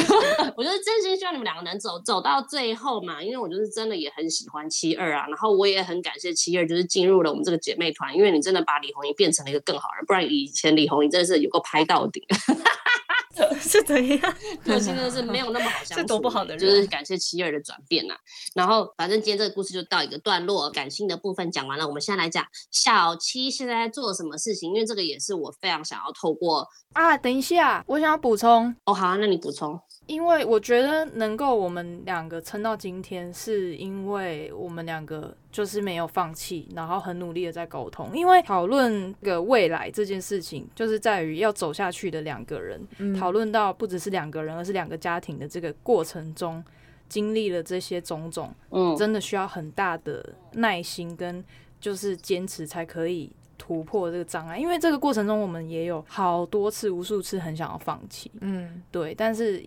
<laughs> 我就是真心希望你们两个能走走到最后嘛，因为我就是真的也很喜欢七二啊，然后我也很感谢七二，就是进入了我们这个姐妹团，因为你真的把李红英变成了一个更好人，不然以前李红英真的是有个拍到顶。<laughs> 是怎样？个性真的是没有那么好相处，是多不好的人。就是感谢七二的转变呐。然后，反正今天这个故事就到一个段落，感性的部分讲完了。我们现在来讲小七现在在做什么事情，因为这个也是我非常想要透过啊。等一下，我想要补充。哦，好，那你补充。因为我觉得能够我们两个撑到今天，是因为我们两个就是没有放弃，然后很努力的在沟通。因为讨论个未来这件事情，就是在于要走下去的两个人，讨论到不只是两个人，而是两个家庭的这个过程中，经历了这些种种，嗯，真的需要很大的耐心跟就是坚持才可以突破这个障碍。因为这个过程中，我们也有好多次、无数次很想要放弃，嗯，对，但是。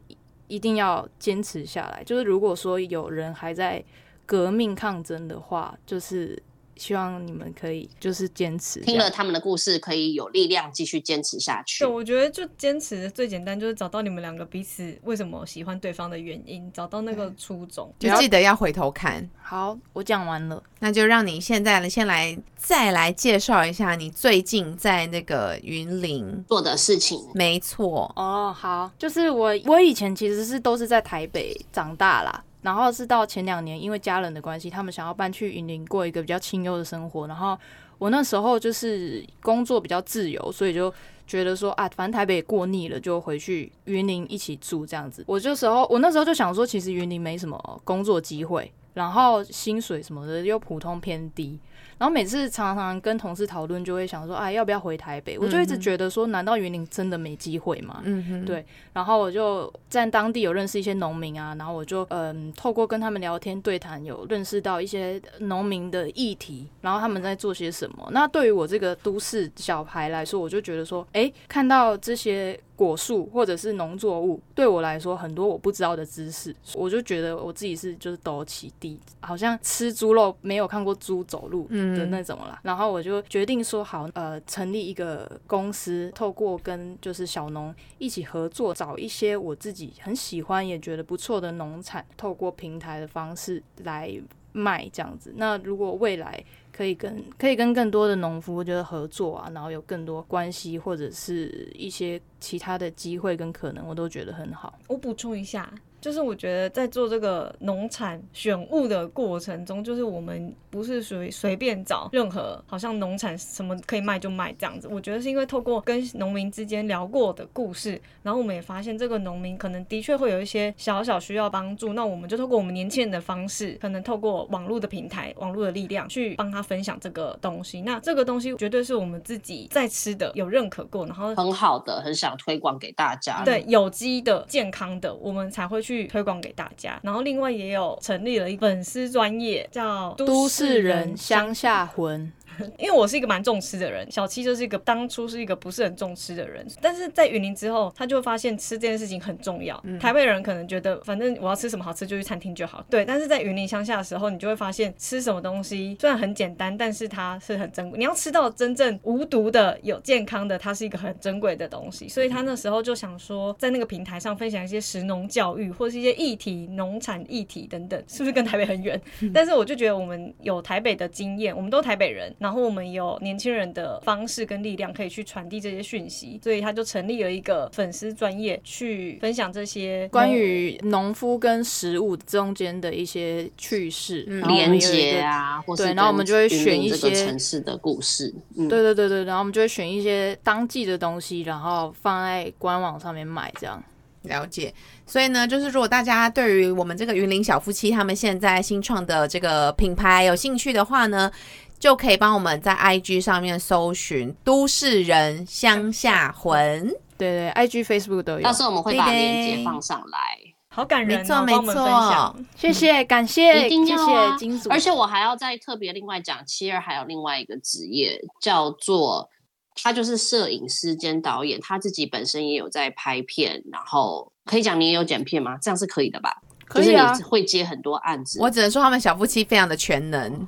一定要坚持下来。就是如果说有人还在革命抗争的话，就是希望你们可以就是坚持。听了他们的故事，可以有力量继续坚持下去。对，我觉得就坚持最简单，就是找到你们两个彼此为什么喜欢对方的原因，找到那个初衷。就记得要回头看。好，我讲完了，那就让你现在先来再来介绍一下你最近在那个云林做的事情。没错，哦，好，就是我我以前其实是都是在台北长大啦，然后是到前两年因为家人的关系，他们想要搬去云林过一个比较清幽的生活，然后我那时候就是工作比较自由，所以就觉得说啊，反正台北过腻了，就回去云林一起住这样子。我就时候我那时候就想说，其实云林没什么工作机会。然后薪水什么的又普通偏低，然后每次常常跟同事讨论，就会想说，哎，要不要回台北？我就一直觉得说，难道云林真的没机会吗？嗯哼，对。然后我就在当地有认识一些农民啊，然后我就嗯，透过跟他们聊天对谈，有认识到一些农民的议题，然后他们在做些什么。那对于我这个都市小孩来说，我就觉得说，哎，看到这些。果树或者是农作物，对我来说很多我不知道的知识，我就觉得我自己是就是斗起地，好像吃猪肉没有看过猪走路的那种啦。然后我就决定说好，呃，成立一个公司，透过跟就是小农一起合作，找一些我自己很喜欢也觉得不错的农产，透过平台的方式来卖这样子。那如果未来。可以跟可以跟更多的农夫就是合作啊，然后有更多关系或者是一些其他的机会跟可能，我都觉得很好。我补充一下。就是我觉得在做这个农产选物的过程中，就是我们不是属于随便找任何好像农产什么可以卖就卖这样子。我觉得是因为透过跟农民之间聊过的故事，然后我们也发现这个农民可能的确会有一些小小需要帮助。那我们就透过我们年轻人的方式，可能透过网络的平台、网络的力量去帮他分享这个东西。那这个东西绝对是我们自己在吃的，有认可过，然后很好的，很想推广给大家。对，有机的、健康的，我们才会去。推广给大家，然后另外也有成立了一粉丝专业叫都市人乡下魂。<laughs> 因为我是一个蛮重吃的人，小七就是一个当初是一个不是很重吃的人，但是在云林之后，他就会发现吃这件事情很重要。台北人可能觉得反正我要吃什么好吃就去餐厅就好，对。但是在云林乡下的时候，你就会发现吃什么东西虽然很简单，但是它是很珍贵。你要吃到真正无毒的、有健康的，它是一个很珍贵的东西。所以他那时候就想说，在那个平台上分享一些食农教育或是一些议题、农产议题等等，是不是跟台北很远？<laughs> 但是我就觉得我们有台北的经验，我们都台北人，然后我们有年轻人的方式跟力量可以去传递这些讯息，所以他就成立了一个粉丝专业去分享这些关于农夫跟食物中间的一些趣事、连接啊，或是对然后我们就会选一些城市的故事。嗯，对对对对，然后我们就会选一些当季的东西，然后放在官网上面买，这样。了解，所以呢，就是如果大家对于我们这个云林小夫妻他们现在新创的这个品牌有兴趣的话呢，就可以帮我们在 IG 上面搜寻“都市人乡下魂对对，IG、Facebook 都有到。时候我们会把链接放上来。好感人、哦，没错帮我们分没享错。谢谢，感谢，一定谢要啊谢金主。而且我还要再特别另外讲，七二还有另外一个职业叫做，他就是摄影师兼导演，他自己本身也有在拍片，然后可以讲你也有剪片吗？这样是可以的吧？可以啊就是你会接很多案子。”。我只能说他们小夫妻非常的全能，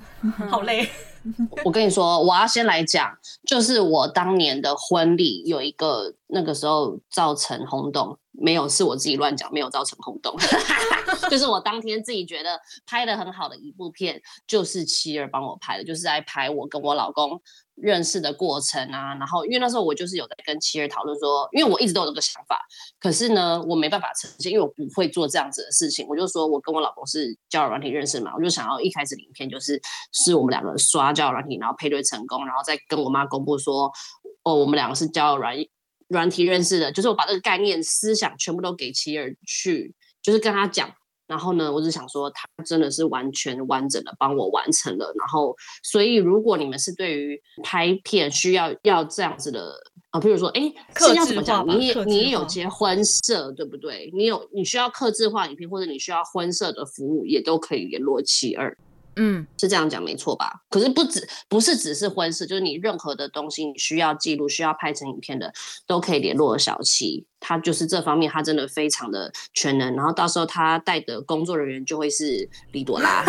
好累，<laughs> 我跟你说，我要先来讲，就是我当年的婚礼有一个那个时候造成轰动，没有是我自己乱讲，没有造成轰动，<laughs> 就是我当天自己觉得拍的很好的一部片，就是妻儿帮我拍的，就是在拍我跟我老公认识的过程啊。然后因为那时候我就是有在跟妻儿讨论说，因为我一直都有这个想法，可是呢，我没办法呈现，因为我不会做这样子的事情。我就说我跟我老公是交友软体认识嘛，我就想要一开始影片就是是我们两个刷交友软体，然后配对成功，然后再跟我妈公布说，哦，我们两个是交友软软体认识的，就是我把这个概念思想全部都给妻儿去，就是跟他讲。然后呢，我只想说，他真的是完全完整的帮我完成了。然后，所以如果你们是对于拍片需要要这样子的啊，比如说，哎，客是要怎么制化吧讲？你也你也有化接婚摄，对不对？你有你需要克制化影片，或者你需要婚摄的服务，也都可以联络其二。嗯，是这样讲没错吧？可是不只不是只是婚事，就是你任何的东西你需要记录、需要拍成影片的，都可以联络小七。他就是这方面，他真的非常的全能。然后到时候他带的工作人员就会是李朵拉，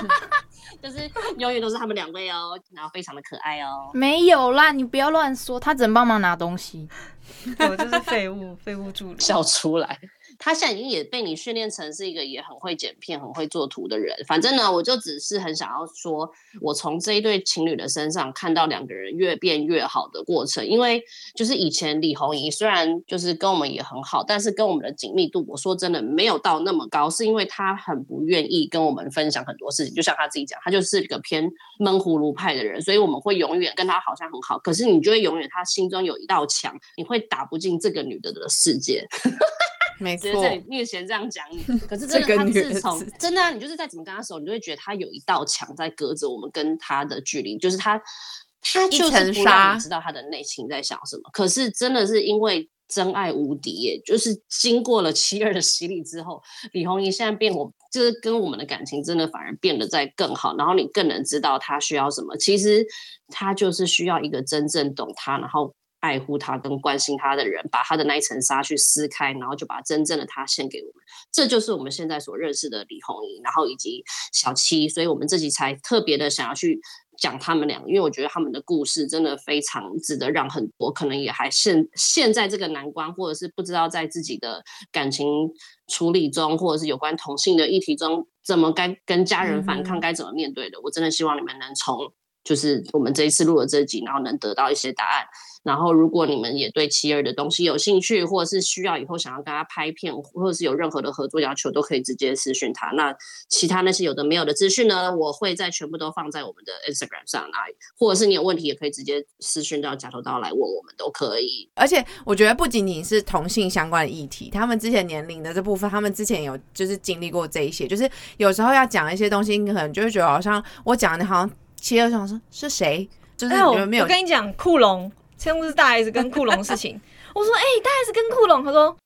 <laughs> 就是永远都是他们两位哦，然后非常的可爱哦。没有啦，你不要乱说，他只能帮忙拿东西。<laughs> 我就是废物，废物助理。笑出来。他现在已经也被你训练成是一个也很会剪片、很会做图的人。反正呢，我就只是很想要说，我从这一对情侣的身上看到两个人越变越好的过程。因为就是以前李红怡虽然就是跟我们也很好，但是跟我们的紧密度，我说真的没有到那么高，是因为他很不愿意跟我们分享很多事情。就像他自己讲，他就是一个偏闷葫芦派的人，所以我们会永远跟他好像很好，可是你就会永远他心中有一道墙，你会打不进这个女的的世界。<laughs> 没错直接在，你面前这样讲你，<laughs> 可是真的，他自从真的、啊，你就是再怎么跟他熟，你就会觉得他有一道墙在隔着我们跟他的距离，就是他他一就是层不让纱你知道他的内心在想什么。可是真的是因为真爱无敌耶，就是经过了七二的洗礼之后，李红怡现在变我，就是跟我们的感情真的反而变得在更好，然后你更能知道他需要什么。其实他就是需要一个真正懂他，然后。爱护他跟关心他的人，把他的那一层纱去撕开，然后就把真正的他献给我们。这就是我们现在所认识的李红英，然后以及小七，所以我们这集才特别的想要去讲他们俩，因为我觉得他们的故事真的非常值得让很多可能也还现现在这个难关，或者是不知道在自己的感情处理中，或者是有关同性的议题中，怎么该跟家人反抗，嗯该怎么面对的。我真的希望你们能从就是我们这一次录的这集，然后能得到一些答案。然后，如果你们也对七二的东西有兴趣，或者是需要以后想要跟他拍片，或者是有任何的合作要求，都可以直接私讯他。那其他那些有的没有的资讯呢，我会再全部都放在我们的 Instagram 上来，或者是你有问题也可以直接私讯到假头刀来问我们都可以。而且我觉得不仅仅是同性相关的议题，他们之前年龄的这部分，他们之前有就是经历过这一些，就是有时候要讲一些东西，你可能就会觉得好像我讲的好像七二想说是谁，就是没有我跟你讲，库龙，上次是大 S 跟库龙的事情。<laughs> 我说，哎、大 S 跟库龙，他说，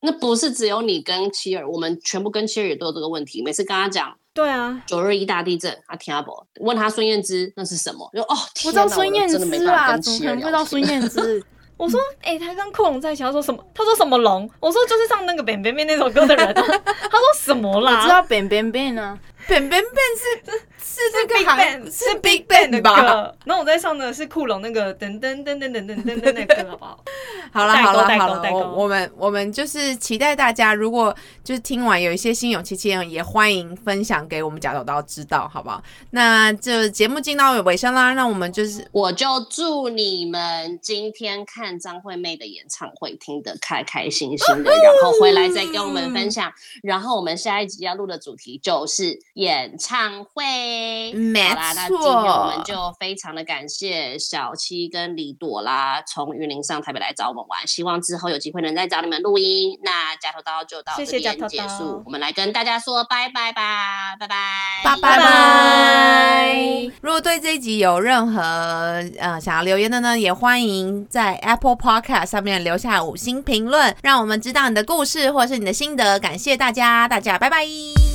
那不是只有你跟妻儿，我们全部跟妻儿也都有这个问题。每次跟他讲对啊，九二一大地震，他听不懂，问他孙燕姿那是什么？就哦，我知道孙燕我真的没姿啊，办法跟怎么妻儿聊可能不知道孙燕姿？<laughs> 我说，哎、他跟库龙在一起，他说什么？他说什么龙？我说就是唱那个《扁扁扁》那首歌的人。<laughs> 他说什么我啦？知道 Ben Ben Ben 啊，Ben Ben Ben 是是这个 Big 行 Bang 是 Big Bang 的吧？歌，然后我在唱的是库龙那个噔噔噔噔噔噔噔噔那个歌，好不好？<laughs> 好了代沟好了好了，代沟我我们我们就是期待大家，如果就是听完有一些心有戚戚焉，也欢迎分享给我们假手刀知道，好不好？那这节目进到尾声啦，那我们就是我就祝你们今天看张惠妹的演唱会听得开开心心的，然后回来再跟我们分享。然后我们下一集要录的主题就是演唱会。没好啦，那今天我们，就非常的感谢小七跟李朵啦从云林上台北来找我们玩，希望之后有机会能再找你们录音。那夹头刀就到谢这边结束，我们来跟大家说拜拜吧，拜拜，拜拜拜。如果对这一集有任何呃想要留言的呢，也欢迎在 Apple Podcast 上面留下五星评论，让我们知道你的故事或是你的心得。感谢大家，大家拜拜。